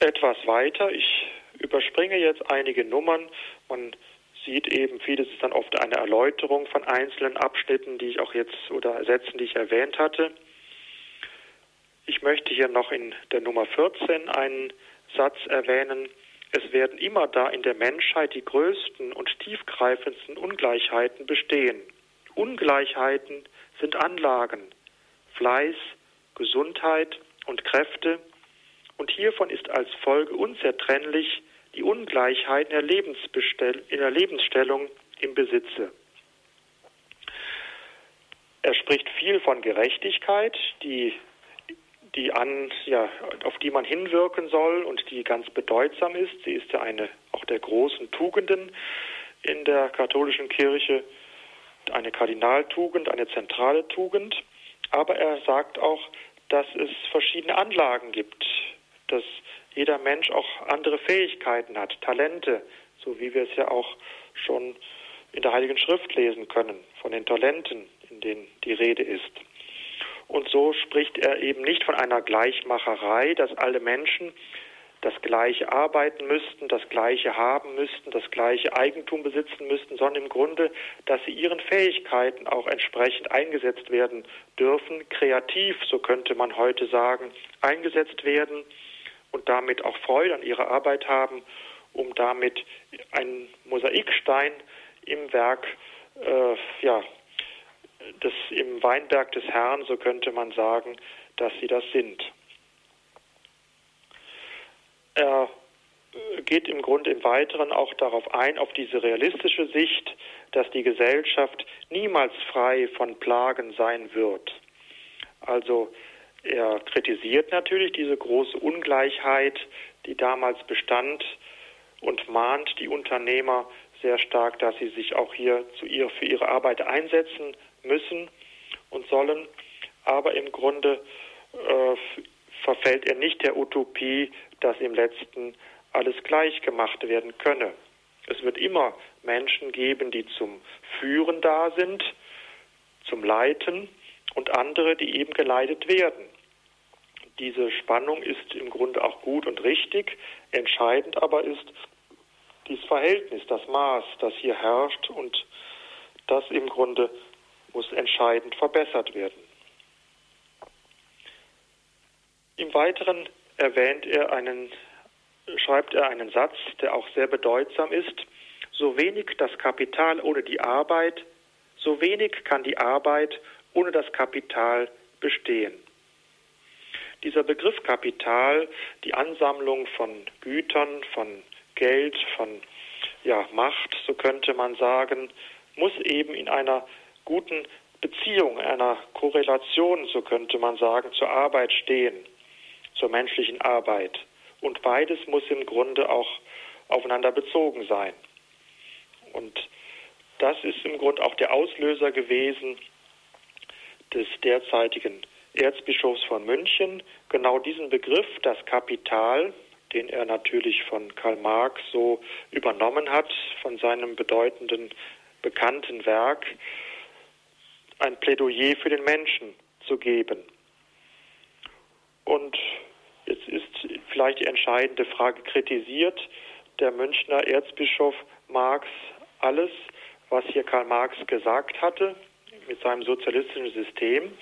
Etwas weiter, ich überspringe jetzt einige Nummern. Man sieht eben, vieles ist dann oft eine Erläuterung von einzelnen Abschnitten, die ich auch jetzt oder Sätzen, die ich erwähnt hatte. Ich möchte hier noch in der Nummer 14 einen Satz erwähnen. Es werden immer da in der Menschheit die größten und tiefgreifendsten Ungleichheiten bestehen. Ungleichheiten sind Anlagen, Fleiß, Gesundheit und Kräfte, und hiervon ist als Folge unzertrennlich die Ungleichheit in der, in der Lebensstellung im Besitze. Er spricht viel von Gerechtigkeit, die, die an, ja, auf die man hinwirken soll und die ganz bedeutsam ist. Sie ist ja eine auch der großen Tugenden in der katholischen Kirche, eine Kardinaltugend, eine zentrale Tugend. Aber er sagt auch, dass es verschiedene Anlagen gibt, dass jeder Mensch auch andere Fähigkeiten hat, Talente, so wie wir es ja auch schon in der Heiligen Schrift lesen können, von den Talenten, in denen die Rede ist. Und so spricht er eben nicht von einer Gleichmacherei, dass alle Menschen das Gleiche arbeiten müssten, das Gleiche haben müssten, das gleiche Eigentum besitzen müssten, sondern im Grunde, dass sie ihren Fähigkeiten auch entsprechend eingesetzt werden dürfen, kreativ, so könnte man heute sagen, eingesetzt werden und damit auch Freude an ihrer Arbeit haben, um damit einen Mosaikstein im Werk, äh, ja, des, im Weinberg des Herrn, so könnte man sagen, dass sie das sind. Er äh, geht im Grunde im Weiteren auch darauf ein, auf diese realistische Sicht, dass die Gesellschaft niemals frei von Plagen sein wird. Also er kritisiert natürlich diese große Ungleichheit, die damals bestand und mahnt die Unternehmer sehr stark, dass sie sich auch hier zu ihr für ihre Arbeit einsetzen müssen und sollen. Aber im Grunde äh, verfällt er nicht der Utopie, dass im letzten alles gleich gemacht werden könne. Es wird immer Menschen geben, die zum Führen da sind, zum Leiten und andere, die eben geleitet werden. Diese Spannung ist im Grunde auch gut und richtig. Entscheidend aber ist dieses Verhältnis, das Maß, das hier herrscht und das im Grunde muss entscheidend verbessert werden. Im Weiteren erwähnt er einen, schreibt er einen Satz, der auch sehr bedeutsam ist. So wenig das Kapital ohne die Arbeit, so wenig kann die Arbeit ohne das Kapital bestehen. Dieser Begriff Kapital, die Ansammlung von Gütern, von Geld, von ja, Macht, so könnte man sagen, muss eben in einer guten Beziehung, einer Korrelation, so könnte man sagen, zur Arbeit stehen, zur menschlichen Arbeit. Und beides muss im Grunde auch aufeinander bezogen sein. Und das ist im Grunde auch der Auslöser gewesen des derzeitigen Erzbischofs von München, genau diesen Begriff, das Kapital, den er natürlich von Karl Marx so übernommen hat, von seinem bedeutenden, bekannten Werk, ein Plädoyer für den Menschen zu geben. Und jetzt ist vielleicht die entscheidende Frage kritisiert der Münchner Erzbischof Marx alles, was hier Karl Marx gesagt hatte mit seinem sozialistischen System.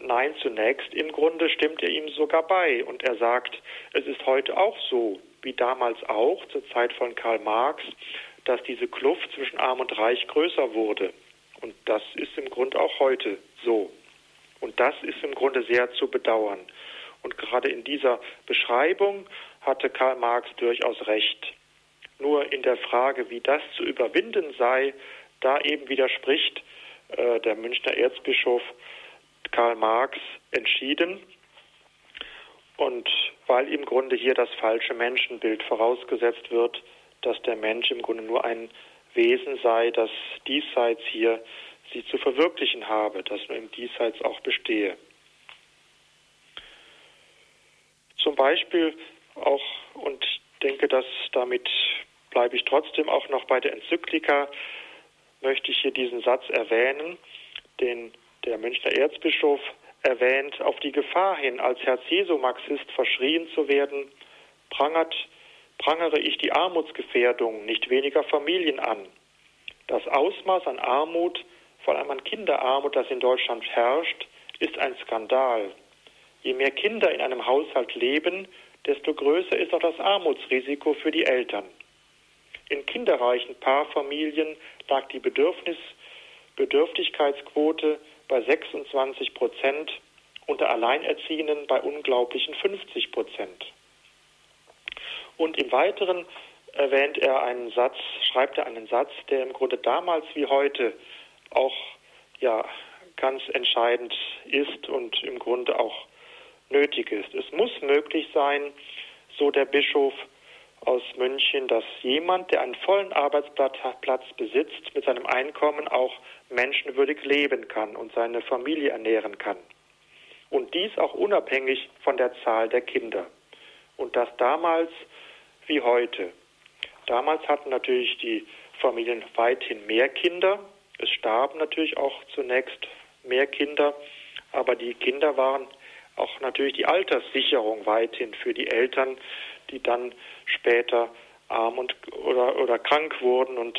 Nein, zunächst im Grunde stimmt er ihm sogar bei und er sagt, es ist heute auch so, wie damals auch zur Zeit von Karl Marx, dass diese Kluft zwischen Arm und Reich größer wurde. Und das ist im Grunde auch heute so. Und das ist im Grunde sehr zu bedauern. Und gerade in dieser Beschreibung hatte Karl Marx durchaus recht. Nur in der Frage, wie das zu überwinden sei, da eben widerspricht äh, der Münchner Erzbischof Karl Marx entschieden. Und weil im Grunde hier das falsche Menschenbild vorausgesetzt wird, dass der Mensch im Grunde nur ein Wesen sei, das diesseits hier sie zu verwirklichen habe, das nur im Diesseits auch bestehe. Zum Beispiel auch, und denke, dass damit bleibe ich trotzdem auch noch bei der Enzyklika, möchte ich hier diesen Satz erwähnen, den der Münchner Erzbischof erwähnt, auf die Gefahr hin, als Herz-Jesu-Marxist verschrien zu werden, prangert, prangere ich die Armutsgefährdung nicht weniger Familien an. Das Ausmaß an Armut, vor allem an Kinderarmut, das in Deutschland herrscht, ist ein Skandal. Je mehr Kinder in einem Haushalt leben, desto größer ist auch das Armutsrisiko für die Eltern. In kinderreichen Paarfamilien lag die Bedürfnis, Bedürftigkeitsquote bei 26 Prozent, unter Alleinerziehenden bei unglaublichen 50 Prozent. Und im Weiteren erwähnt er einen Satz, schreibt er einen Satz, der im Grunde damals wie heute auch ja ganz entscheidend ist und im Grunde auch nötig ist. Es muss möglich sein, so der Bischof aus München, dass jemand, der einen vollen Arbeitsplatz besitzt, mit seinem Einkommen auch menschenwürdig leben kann und seine Familie ernähren kann. Und dies auch unabhängig von der Zahl der Kinder. Und das damals wie heute. Damals hatten natürlich die Familien weithin mehr Kinder. Es starben natürlich auch zunächst mehr Kinder, aber die Kinder waren auch natürlich die Alterssicherung weithin für die Eltern, die dann später arm und oder, oder krank wurden und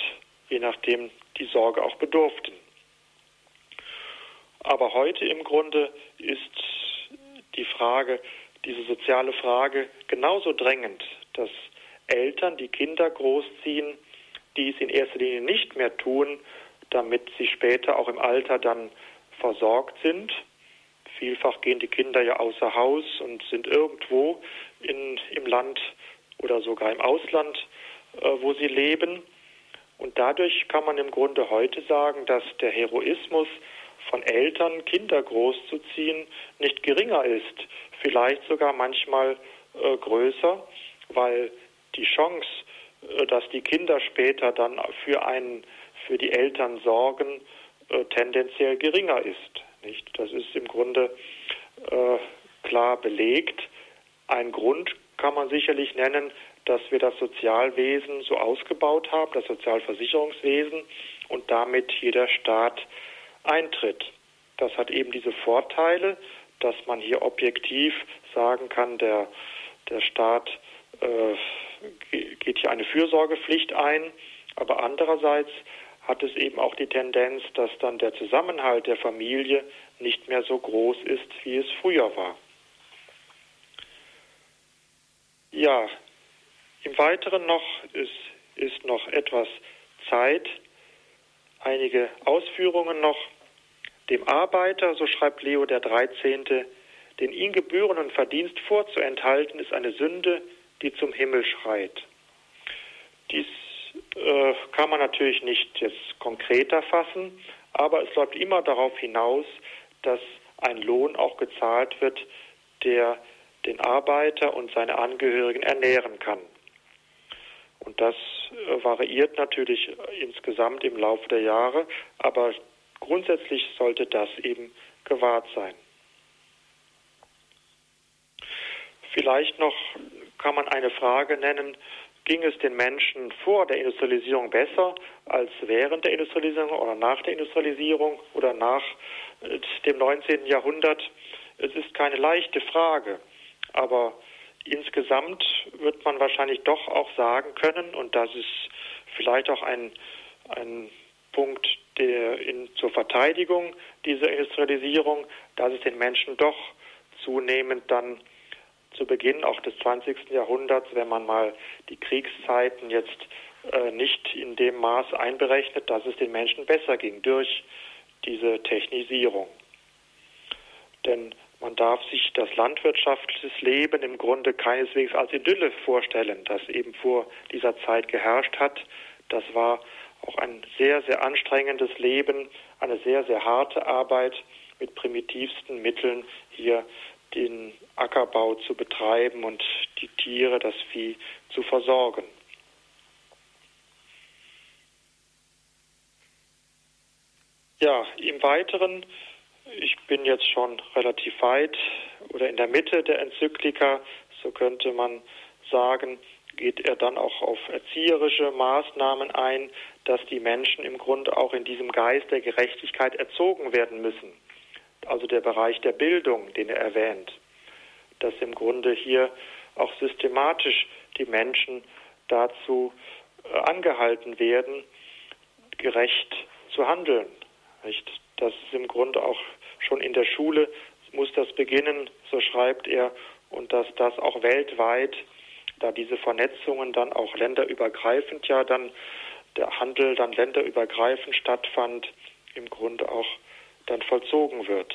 je nachdem die Sorge auch bedurften. Aber heute im Grunde ist die Frage, diese soziale Frage genauso drängend, dass Eltern, die Kinder großziehen, dies in erster Linie nicht mehr tun, damit sie später auch im Alter dann versorgt sind. Vielfach gehen die Kinder ja außer Haus und sind irgendwo in, im Land oder sogar im Ausland, äh, wo sie leben. Und dadurch kann man im Grunde heute sagen, dass der Heroismus von Eltern, Kinder großzuziehen, nicht geringer ist, vielleicht sogar manchmal äh, größer, weil die Chance, äh, dass die Kinder später dann für einen, für die Eltern sorgen, äh, tendenziell geringer ist. Nicht? Das ist im Grunde äh, klar belegt. Ein Grund kann man sicherlich nennen, dass wir das Sozialwesen so ausgebaut haben, das Sozialversicherungswesen und damit jeder Staat eintritt. Das hat eben diese Vorteile, dass man hier objektiv sagen kann, der, der Staat äh, geht hier eine Fürsorgepflicht ein, aber andererseits hat es eben auch die Tendenz, dass dann der Zusammenhalt der Familie nicht mehr so groß ist, wie es früher war. Ja, im Weiteren noch ist, ist noch etwas Zeit, einige Ausführungen noch. Dem Arbeiter, so schreibt Leo der 13., den ihm gebührenden Verdienst vorzuenthalten, ist eine Sünde, die zum Himmel schreit. Dies äh, kann man natürlich nicht jetzt konkreter fassen, aber es läuft immer darauf hinaus, dass ein Lohn auch gezahlt wird, der den Arbeiter und seine Angehörigen ernähren kann. Und das äh, variiert natürlich insgesamt im Laufe der Jahre, aber grundsätzlich sollte das eben gewahrt sein. Vielleicht noch kann man eine Frage nennen, ging es den Menschen vor der Industrialisierung besser als während der Industrialisierung oder nach der Industrialisierung oder nach äh, dem 19. Jahrhundert? Es ist keine leichte Frage, aber insgesamt wird man wahrscheinlich doch auch sagen können, und das ist vielleicht auch ein, ein Punkt der in, zur Verteidigung dieser Industrialisierung, dass es den Menschen doch zunehmend dann zu Beginn auch des 20. Jahrhunderts, wenn man mal die Kriegszeiten jetzt äh, nicht in dem Maß einberechnet, dass es den Menschen besser ging durch diese Technisierung. Denn man darf sich das landwirtschaftliche Leben im Grunde keineswegs als Idylle vorstellen, das eben vor dieser Zeit geherrscht hat. Das war auch ein sehr, sehr anstrengendes Leben, eine sehr, sehr harte Arbeit mit primitivsten Mitteln hier den Ackerbau zu betreiben und die Tiere, das Vieh zu versorgen. Ja, im Weiteren, ich bin jetzt schon relativ weit oder in der Mitte der Enzyklika, so könnte man sagen, geht er dann auch auf erzieherische Maßnahmen ein, dass die Menschen im Grunde auch in diesem Geist der Gerechtigkeit erzogen werden müssen also der Bereich der Bildung, den er erwähnt, dass im Grunde hier auch systematisch die Menschen dazu äh, angehalten werden, gerecht zu handeln. Nicht? Das ist im Grunde auch schon in der Schule muss das beginnen, so schreibt er, und dass das auch weltweit, da diese Vernetzungen dann auch länderübergreifend ja dann der Handel dann länderübergreifend stattfand, im Grunde auch dann vollzogen wird.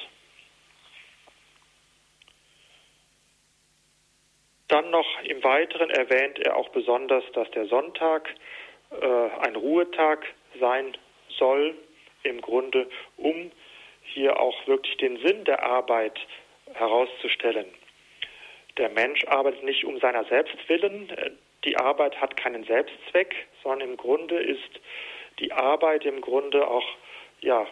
Dann noch im Weiteren erwähnt er auch besonders, dass der Sonntag äh, ein Ruhetag sein soll, im Grunde, um hier auch wirklich den Sinn der Arbeit herauszustellen. Der Mensch arbeitet nicht um seiner selbst willen, die Arbeit hat keinen Selbstzweck, sondern im Grunde ist die Arbeit im Grunde auch ja,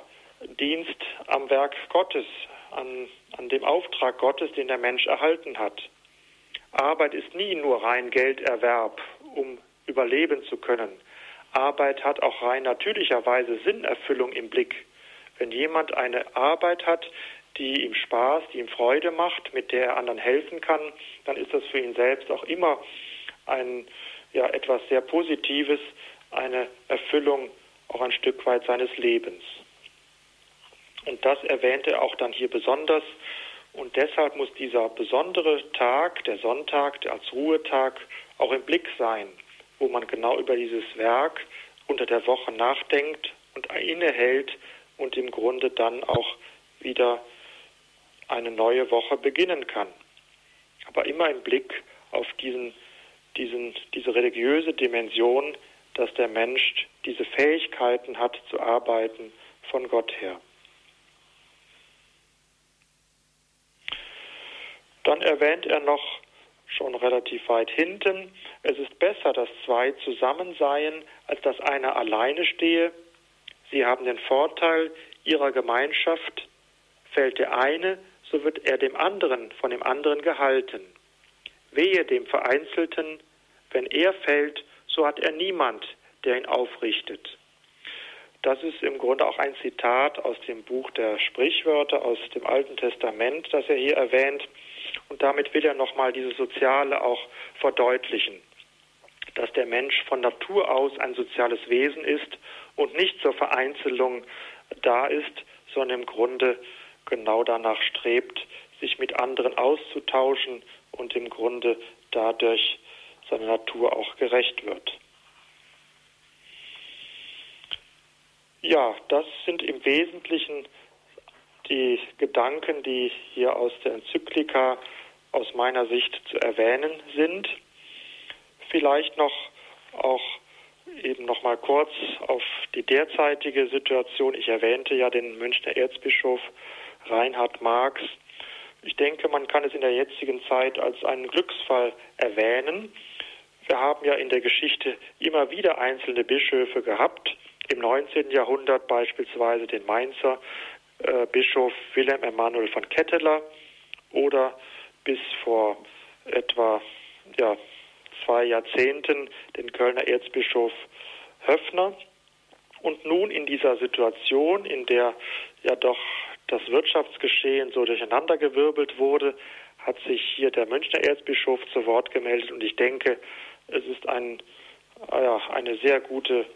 Dienst am Werk Gottes, an, an dem Auftrag Gottes, den der Mensch erhalten hat. Arbeit ist nie nur rein Gelderwerb, um überleben zu können. Arbeit hat auch rein natürlicherweise Sinnerfüllung im Blick. Wenn jemand eine Arbeit hat, die ihm Spaß, die ihm Freude macht, mit der er anderen helfen kann, dann ist das für ihn selbst auch immer ein ja etwas sehr Positives, eine Erfüllung auch ein Stück weit seines Lebens. Und das erwähnt er auch dann hier besonders. Und deshalb muss dieser besondere Tag, der Sonntag, der als Ruhetag, auch im Blick sein, wo man genau über dieses Werk unter der Woche nachdenkt und innehält und im Grunde dann auch wieder eine neue Woche beginnen kann. Aber immer im Blick auf diesen, diesen, diese religiöse Dimension, dass der Mensch diese Fähigkeiten hat zu arbeiten von Gott her. Dann erwähnt er noch schon relativ weit hinten, es ist besser, dass zwei zusammen seien, als dass einer alleine stehe. Sie haben den Vorteil ihrer Gemeinschaft. Fällt der eine, so wird er dem anderen von dem anderen gehalten. Wehe dem Vereinzelten, wenn er fällt, so hat er niemand, der ihn aufrichtet. Das ist im Grunde auch ein Zitat aus dem Buch der Sprichwörter aus dem Alten Testament, das er hier erwähnt. Und damit will er nochmal dieses Soziale auch verdeutlichen, dass der Mensch von Natur aus ein soziales Wesen ist und nicht zur Vereinzelung da ist, sondern im Grunde genau danach strebt, sich mit anderen auszutauschen und im Grunde dadurch seiner Natur auch gerecht wird. Ja, das sind im Wesentlichen die Gedanken, die hier aus der Enzyklika aus meiner Sicht zu erwähnen sind. Vielleicht noch auch eben noch mal kurz auf die derzeitige Situation. Ich erwähnte ja den Münchner Erzbischof Reinhard Marx. Ich denke, man kann es in der jetzigen Zeit als einen Glücksfall erwähnen. Wir haben ja in der Geschichte immer wieder einzelne Bischöfe gehabt. Im 19. Jahrhundert beispielsweise den Mainzer äh, Bischof Wilhelm Emanuel von Ketteler oder bis vor etwa ja, zwei Jahrzehnten den Kölner Erzbischof Höffner. Und nun in dieser Situation, in der ja doch das Wirtschaftsgeschehen so durcheinandergewirbelt wurde, hat sich hier der Münchner Erzbischof zu Wort gemeldet und ich denke, es ist ein, ja, eine sehr gute,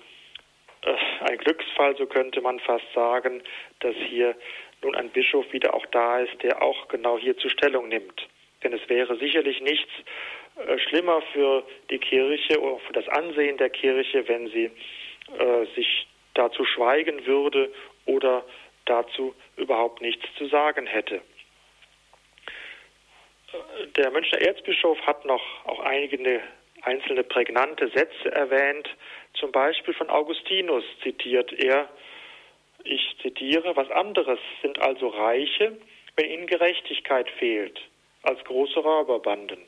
äh, ein Glücksfall, so könnte man fast sagen, dass hier nun ein Bischof wieder auch da ist, der auch genau hierzu Stellung nimmt. Denn es wäre sicherlich nichts schlimmer für die Kirche oder für das Ansehen der Kirche, wenn sie äh, sich dazu schweigen würde oder dazu überhaupt nichts zu sagen hätte. Äh, der Münchner Erzbischof hat noch auch einige einzelne prägnante Sätze erwähnt. Zum Beispiel von Augustinus zitiert er, ich zitiere, was anderes sind also Reiche, wenn ihnen Gerechtigkeit fehlt, als große Räuberbanden.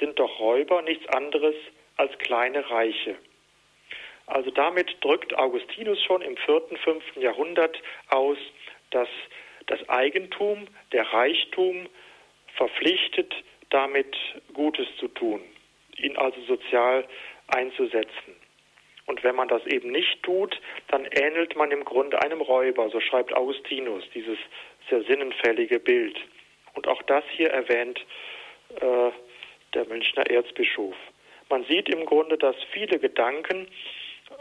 Sind doch Räuber nichts anderes als kleine Reiche. Also damit drückt Augustinus schon im vierten, fünften Jahrhundert aus, dass das Eigentum, der Reichtum verpflichtet, damit Gutes zu tun ihn also sozial einzusetzen. Und wenn man das eben nicht tut, dann ähnelt man im Grunde einem Räuber, so schreibt Augustinus, dieses sehr sinnenfällige Bild. Und auch das hier erwähnt äh, der Münchner Erzbischof. Man sieht im Grunde, dass viele Gedanken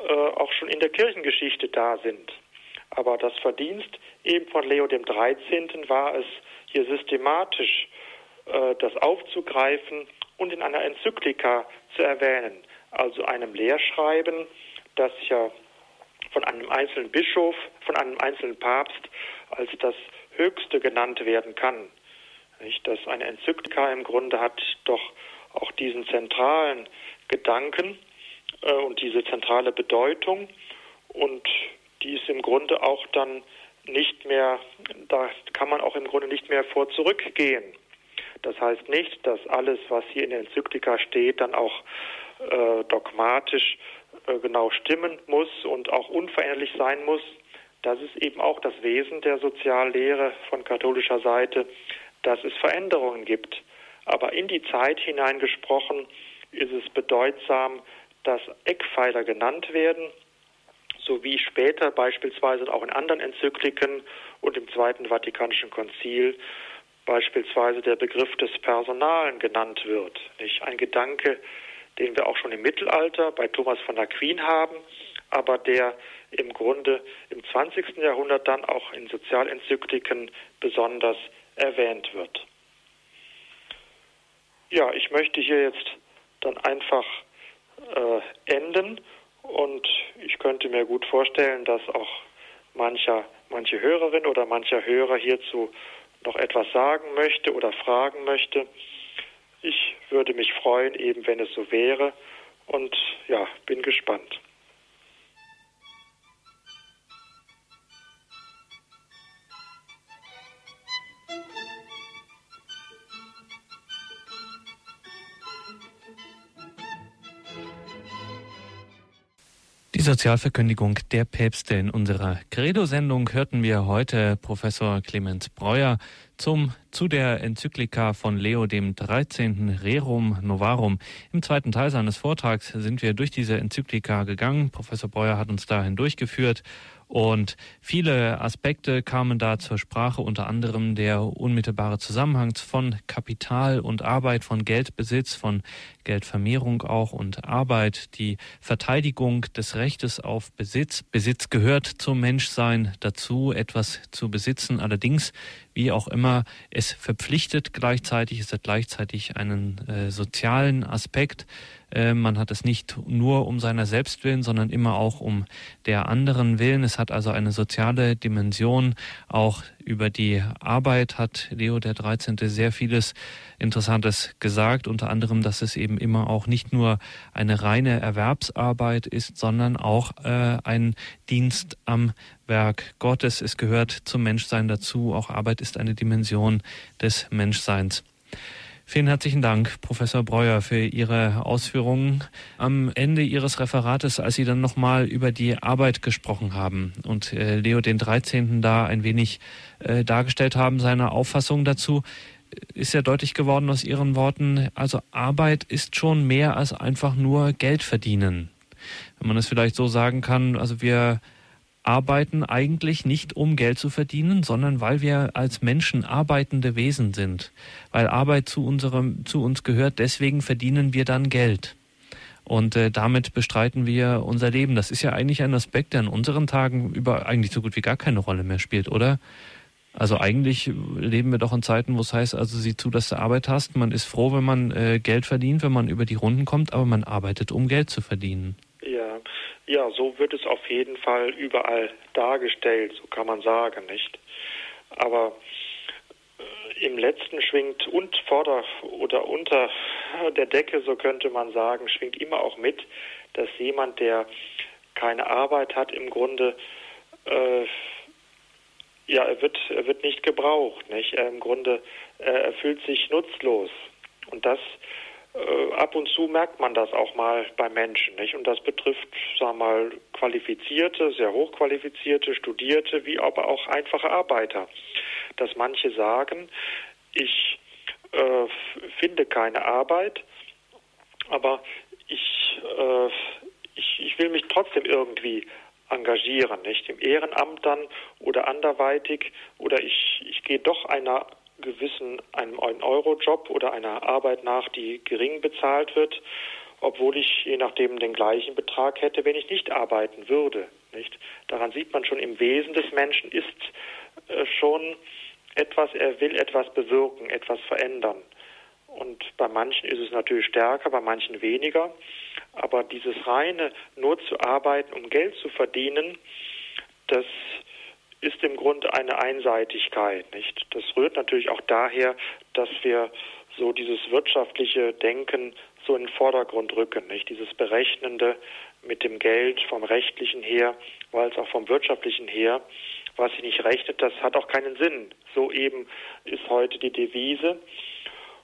äh, auch schon in der Kirchengeschichte da sind. Aber das Verdienst eben von Leo dem 13. war es, hier systematisch äh, das aufzugreifen und in einer Enzyklika zu erwähnen, also einem Lehrschreiben, das ja von einem einzelnen Bischof, von einem einzelnen Papst als das Höchste genannt werden kann. Nicht, dass eine Enzyklika im Grunde hat doch auch diesen zentralen Gedanken äh, und diese zentrale Bedeutung und die ist im Grunde auch dann nicht mehr, da kann man auch im Grunde nicht mehr vor zurückgehen. Das heißt nicht, dass alles, was hier in der Enzyklika steht, dann auch äh, dogmatisch äh, genau stimmen muss und auch unveränderlich sein muss. Das ist eben auch das Wesen der Soziallehre von katholischer Seite, dass es Veränderungen gibt. Aber in die Zeit hineingesprochen ist es bedeutsam, dass Eckpfeiler genannt werden, sowie später beispielsweise auch in anderen Enzykliken und im Zweiten Vatikanischen Konzil beispielsweise der Begriff des Personalen genannt wird. Nicht? Ein Gedanke, den wir auch schon im Mittelalter bei Thomas von Aquin haben, aber der im Grunde im 20. Jahrhundert dann auch in Sozialenzykliken besonders erwähnt wird. Ja, ich möchte hier jetzt dann einfach äh, enden und ich könnte mir gut vorstellen, dass auch mancher, manche Hörerin oder mancher Hörer hierzu noch etwas sagen möchte oder fragen möchte. Ich würde mich freuen, eben wenn es so wäre. Und ja, bin gespannt. Sozialverkündigung der Päpste in unserer Credo-Sendung hörten wir heute Professor Clemens Breuer zum, zu der Enzyklika von Leo dem 13. Rerum Novarum. Im zweiten Teil seines Vortrags sind wir durch diese Enzyklika gegangen. Professor Breuer hat uns dahin durchgeführt Und viele Aspekte kamen da zur Sprache, unter anderem der unmittelbare Zusammenhang von Kapital und Arbeit, von Geldbesitz, von Geldvermehrung auch und Arbeit, die Verteidigung des Rechtes auf Besitz. Besitz gehört zum Menschsein dazu, etwas zu besitzen. Allerdings, wie auch immer, es verpflichtet gleichzeitig, es hat gleichzeitig einen äh, sozialen Aspekt. Äh, man hat es nicht nur um seiner selbst willen, sondern immer auch um der anderen willen. Es hat also eine soziale Dimension. Auch über die Arbeit hat Leo der 13. sehr vieles Interessantes gesagt, unter anderem, dass es eben immer auch nicht nur eine reine Erwerbsarbeit ist, sondern auch äh, ein Dienst am Werk Gottes. Es gehört zum Menschsein dazu. Auch Arbeit ist eine Dimension des Menschseins. Vielen herzlichen Dank, Professor Breuer, für Ihre Ausführungen. Am Ende Ihres Referates, als Sie dann nochmal über die Arbeit gesprochen haben und äh, Leo den 13. da ein wenig äh, dargestellt haben, seine Auffassung dazu, ist ja deutlich geworden aus Ihren Worten, also Arbeit ist schon mehr als einfach nur Geld verdienen. Wenn man es vielleicht so sagen kann, also wir arbeiten eigentlich nicht, um Geld zu verdienen, sondern weil wir als Menschen arbeitende Wesen sind. Weil Arbeit zu unserem, zu uns gehört, deswegen verdienen wir dann Geld. Und äh, damit bestreiten wir unser Leben. Das ist ja eigentlich ein Aspekt, der in unseren Tagen über eigentlich so gut wie gar keine Rolle mehr spielt, oder? Also eigentlich leben wir doch in Zeiten, wo es heißt, also sieh zu, dass du Arbeit hast. Man ist froh, wenn man äh, Geld verdient, wenn man über die Runden kommt, aber man arbeitet, um Geld zu verdienen. Ja, ja, so wird es auf jeden Fall überall dargestellt, so kann man sagen, nicht? Aber äh, im letzten schwingt und vorder oder unter der Decke, so könnte man sagen, schwingt immer auch mit, dass jemand, der keine Arbeit hat, im Grunde äh, ja, er wird, er wird nicht gebraucht, nicht? Er im Grunde, er fühlt sich nutzlos. Und das äh, ab und zu merkt man das auch mal bei Menschen, nicht? Und das betrifft, sagen wir mal, qualifizierte, sehr hochqualifizierte, studierte, wie aber auch einfache Arbeiter. Dass manche sagen, ich äh, finde keine Arbeit, aber ich, äh, ich, ich will mich trotzdem irgendwie engagieren, nicht? Im Ehrenamt dann oder anderweitig oder ich, ich gehe doch einer gewissen einem 1-Euro-Job oder einer Arbeit nach, die gering bezahlt wird, obwohl ich je nachdem den gleichen Betrag hätte, wenn ich nicht arbeiten würde. Nicht? Daran sieht man schon, im Wesen des Menschen ist äh, schon etwas, er will etwas bewirken, etwas verändern. Und bei manchen ist es natürlich stärker, bei manchen weniger. Aber dieses reine, nur zu arbeiten, um Geld zu verdienen, das ist im Grunde eine Einseitigkeit, nicht? Das rührt natürlich auch daher, dass wir so dieses wirtschaftliche Denken so in den Vordergrund rücken, nicht? Dieses Berechnende mit dem Geld vom rechtlichen her, weil es auch vom wirtschaftlichen her, was sich nicht rechnet, das hat auch keinen Sinn. So eben ist heute die Devise.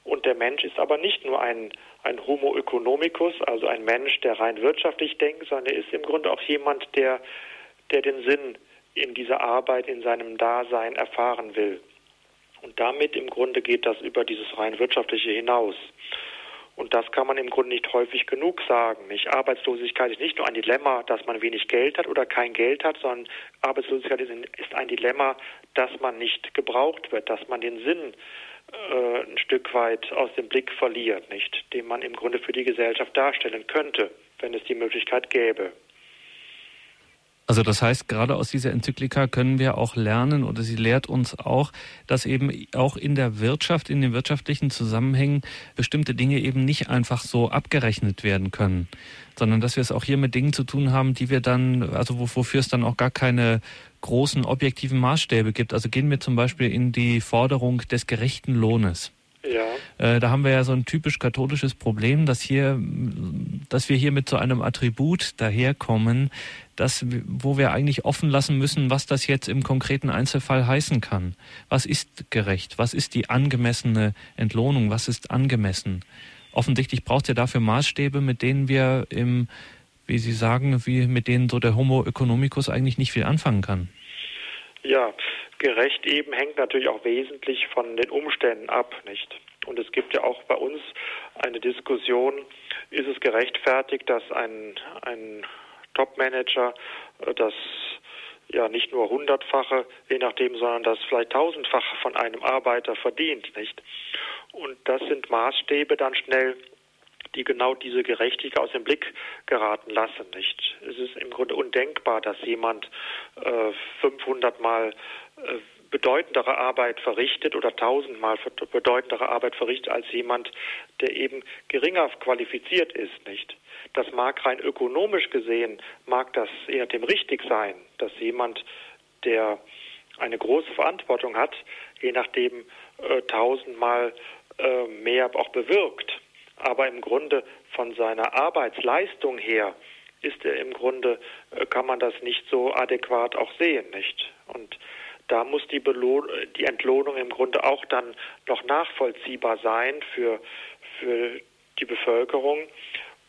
Und der Mensch ist aber nicht nur ein, ein Homo economicus, also ein Mensch, der rein wirtschaftlich denkt, sondern er ist im Grunde auch jemand, der, der den Sinn in dieser Arbeit, in seinem Dasein erfahren will. Und damit im Grunde geht das über dieses rein wirtschaftliche hinaus. Und das kann man im Grunde nicht häufig genug sagen. Nicht? Arbeitslosigkeit ist nicht nur ein Dilemma, dass man wenig Geld hat oder kein Geld hat, sondern Arbeitslosigkeit ist ein Dilemma, dass man nicht gebraucht wird, dass man den Sinn äh, ein Stück weit aus dem Blick verliert, nicht, den man im Grunde für die Gesellschaft darstellen könnte, wenn es die Möglichkeit gäbe. Also das heißt, gerade aus dieser Enzyklika können wir auch lernen oder sie lehrt uns auch, dass eben auch in der Wirtschaft, in den wirtschaftlichen Zusammenhängen bestimmte Dinge eben nicht einfach so abgerechnet werden können, sondern dass wir es auch hier mit Dingen zu tun haben, die wir dann, also wofür es dann auch gar keine großen objektiven Maßstäbe gibt. Also gehen wir zum Beispiel in die Forderung des gerechten Lohnes. Ja. Äh, da haben wir ja so ein typisch katholisches Problem, dass hier, dass wir hier mit so einem Attribut daherkommen, das, wo wir eigentlich offen lassen müssen, was das jetzt im konkreten Einzelfall heißen kann. Was ist gerecht? Was ist die angemessene Entlohnung? Was ist angemessen? Offensichtlich braucht ja dafür Maßstäbe, mit denen wir im, wie Sie sagen, wie mit denen so der Homo economicus eigentlich nicht viel anfangen kann. Ja, gerecht eben hängt natürlich auch wesentlich von den Umständen ab, nicht? Und es gibt ja auch bei uns eine Diskussion, ist es gerechtfertigt, dass ein, ein Top-Manager äh, das ja nicht nur hundertfache, je nachdem, sondern das vielleicht tausendfache von einem Arbeiter verdient, nicht? Und das sind Maßstäbe dann schnell, die genau diese Gerechtigkeit aus dem Blick geraten lassen, nicht? Es ist im Grunde undenkbar, dass jemand äh, 500 Mal äh, bedeutendere Arbeit verrichtet oder tausendmal bedeutendere Arbeit verrichtet als jemand, der eben geringer qualifiziert ist, nicht? Das mag rein ökonomisch gesehen, mag das eher dem richtig sein, dass jemand, der eine große Verantwortung hat, je nachdem äh, tausendmal äh, mehr auch bewirkt. Aber im Grunde von seiner Arbeitsleistung her ist er im Grunde, äh, kann man das nicht so adäquat auch sehen, nicht? Und da muss die, Belohn die Entlohnung im Grunde auch dann noch nachvollziehbar sein für, für die Bevölkerung,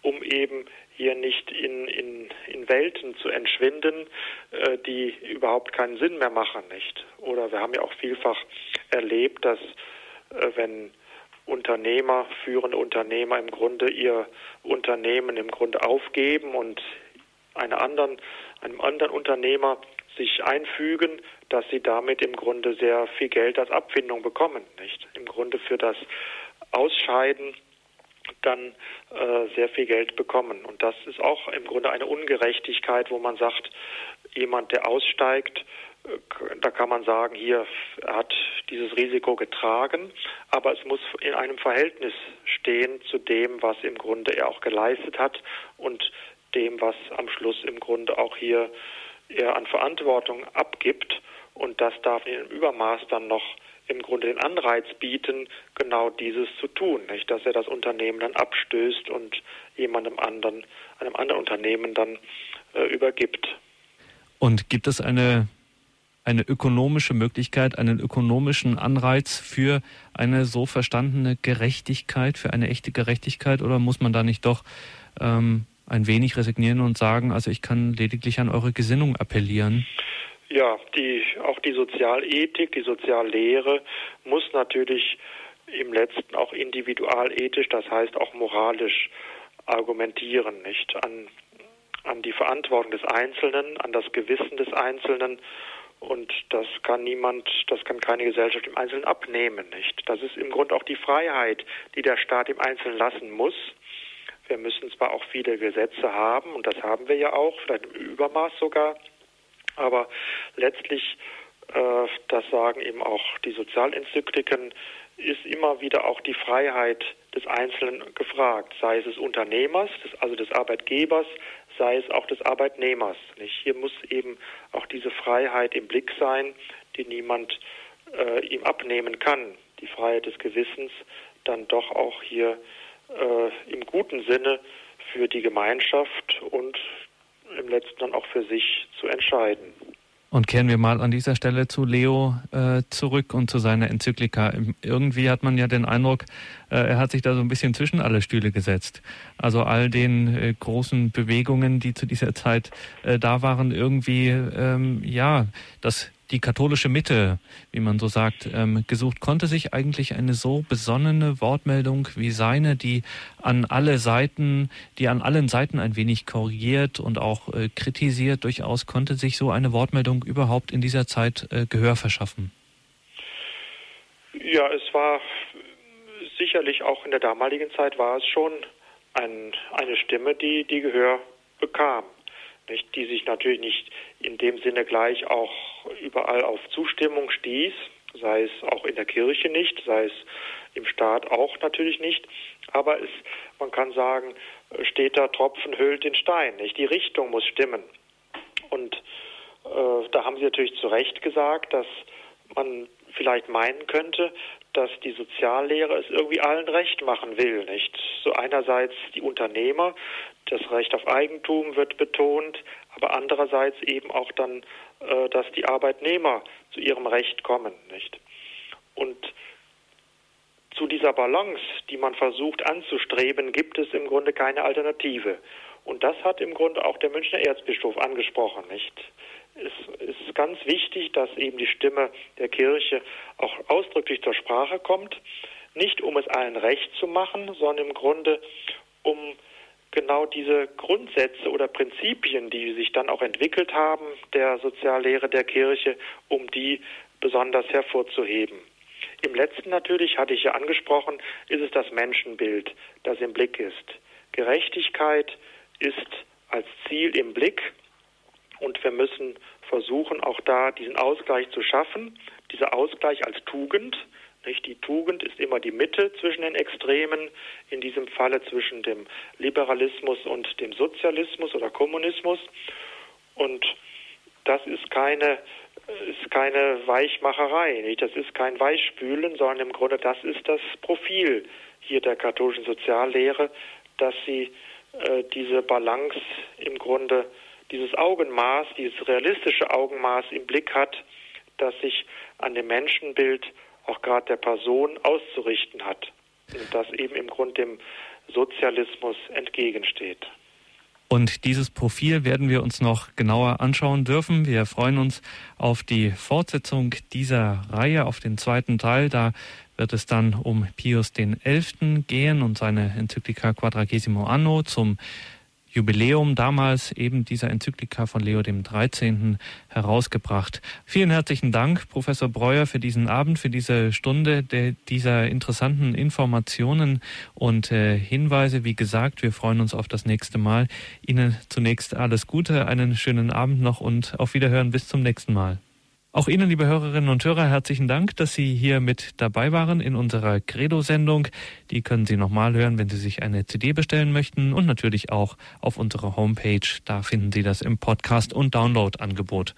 um eben hier nicht in, in, in Welten zu entschwinden, äh, die überhaupt keinen Sinn mehr machen, nicht? Oder wir haben ja auch vielfach erlebt, dass äh, wenn Unternehmer, führende Unternehmer im Grunde ihr Unternehmen im Grunde aufgeben und anderen, einem anderen Unternehmer sich einfügen, dass sie damit im Grunde sehr viel Geld als Abfindung bekommen, nicht? Im Grunde für das Ausscheiden dann äh, sehr viel Geld bekommen. Und das ist auch im Grunde eine Ungerechtigkeit, wo man sagt, jemand, der aussteigt, da kann man sagen, hier hat dieses Risiko getragen, aber es muss in einem Verhältnis stehen zu dem, was im Grunde er auch geleistet hat und dem, was am Schluss im Grunde auch hier er an Verantwortung abgibt. Und das darf in einem Übermaß dann noch im Grunde den Anreiz bieten, genau dieses zu tun, nicht? dass er das Unternehmen dann abstößt und jemandem anderen, einem anderen Unternehmen dann äh, übergibt. Und gibt es eine, eine ökonomische Möglichkeit, einen ökonomischen Anreiz für eine so verstandene Gerechtigkeit, für eine echte Gerechtigkeit, oder muss man da nicht doch ähm, ein wenig resignieren und sagen, also ich kann lediglich an eure Gesinnung appellieren? Ja, die, auch die Sozialethik, die Soziallehre muss natürlich im letzten auch individualethisch, das heißt auch moralisch argumentieren, nicht an, an die Verantwortung des Einzelnen, an das Gewissen des Einzelnen und das kann niemand, das kann keine Gesellschaft im Einzelnen abnehmen, nicht? Das ist im Grunde auch die Freiheit, die der Staat im Einzelnen lassen muss. Wir müssen zwar auch viele Gesetze haben und das haben wir ja auch, vielleicht im Übermaß sogar, aber letztlich, äh, das sagen eben auch die Sozialenzykliken, ist immer wieder auch die Freiheit des Einzelnen gefragt, sei es des Unternehmers, des, also des Arbeitgebers, sei es auch des Arbeitnehmers. Nicht? Hier muss eben auch diese Freiheit im Blick sein, die niemand äh, ihm abnehmen kann. Die Freiheit des Gewissens dann doch auch hier äh, im guten Sinne für die Gemeinschaft und im letzten dann auch für sich zu entscheiden. Und kehren wir mal an dieser Stelle zu Leo äh, zurück und zu seiner Enzyklika. Irgendwie hat man ja den Eindruck, äh, er hat sich da so ein bisschen zwischen alle Stühle gesetzt. Also all den äh, großen Bewegungen, die zu dieser Zeit äh, da waren, irgendwie, ähm, ja, das die katholische Mitte, wie man so sagt, ähm, gesucht. Konnte sich eigentlich eine so besonnene Wortmeldung wie seine, die an alle Seiten, die an allen Seiten ein wenig korrigiert und auch äh, kritisiert durchaus, konnte sich so eine Wortmeldung überhaupt in dieser Zeit äh, Gehör verschaffen? Ja, es war sicherlich auch in der damaligen Zeit war es schon ein, eine Stimme, die, die Gehör bekam nicht, die sich natürlich nicht in dem Sinne gleich auch überall auf Zustimmung stieß, sei es auch in der Kirche nicht, sei es im Staat auch natürlich nicht, aber es, man kann sagen, steht da Tropfen hüllt den Stein, nicht? Die Richtung muss stimmen. Und äh, da haben Sie natürlich zu Recht gesagt, dass man vielleicht meinen könnte, dass die Soziallehre es irgendwie allen recht machen will, nicht? So einerseits die Unternehmer, das Recht auf Eigentum wird betont, aber andererseits eben auch dann, äh, dass die Arbeitnehmer zu ihrem Recht kommen, nicht? Und zu dieser Balance, die man versucht anzustreben, gibt es im Grunde keine Alternative. Und das hat im Grunde auch der Münchner Erzbischof angesprochen, nicht? Es ist ganz wichtig, dass eben die Stimme der Kirche auch ausdrücklich zur Sprache kommt, nicht um es allen recht zu machen, sondern im Grunde um genau diese Grundsätze oder Prinzipien, die sich dann auch entwickelt haben, der Soziallehre der Kirche, um die besonders hervorzuheben. Im letzten natürlich, hatte ich ja angesprochen, ist es das Menschenbild, das im Blick ist. Gerechtigkeit ist als Ziel im Blick und wir müssen versuchen, auch da diesen Ausgleich zu schaffen. Dieser Ausgleich als Tugend. Nicht? Die Tugend ist immer die Mitte zwischen den Extremen, in diesem Falle zwischen dem Liberalismus und dem Sozialismus oder Kommunismus. Und das ist keine, ist keine Weichmacherei, nicht? das ist kein Weichspülen, sondern im Grunde das ist das Profil hier der katholischen Soziallehre, dass sie äh, diese Balance im Grunde dieses Augenmaß, dieses realistische Augenmaß im Blick hat, das sich an dem Menschenbild auch gerade der Person auszurichten hat und das eben im Grunde dem Sozialismus entgegensteht. Und dieses Profil werden wir uns noch genauer anschauen dürfen. Wir freuen uns auf die Fortsetzung dieser Reihe, auf den zweiten Teil. Da wird es dann um Pius XI. gehen und seine Enzyklika Quadragesimo Anno zum Jubiläum damals eben dieser Enzyklika von Leo dem 13. herausgebracht. Vielen herzlichen Dank, Professor Breuer, für diesen Abend, für diese Stunde der, dieser interessanten Informationen und äh, Hinweise. Wie gesagt, wir freuen uns auf das nächste Mal. Ihnen zunächst alles Gute, einen schönen Abend noch und auf Wiederhören bis zum nächsten Mal. Auch Ihnen, liebe Hörerinnen und Hörer, herzlichen Dank, dass Sie hier mit dabei waren in unserer Credo-Sendung. Die können Sie nochmal hören, wenn Sie sich eine CD bestellen möchten und natürlich auch auf unserer Homepage. Da finden Sie das im Podcast- und Download-Angebot.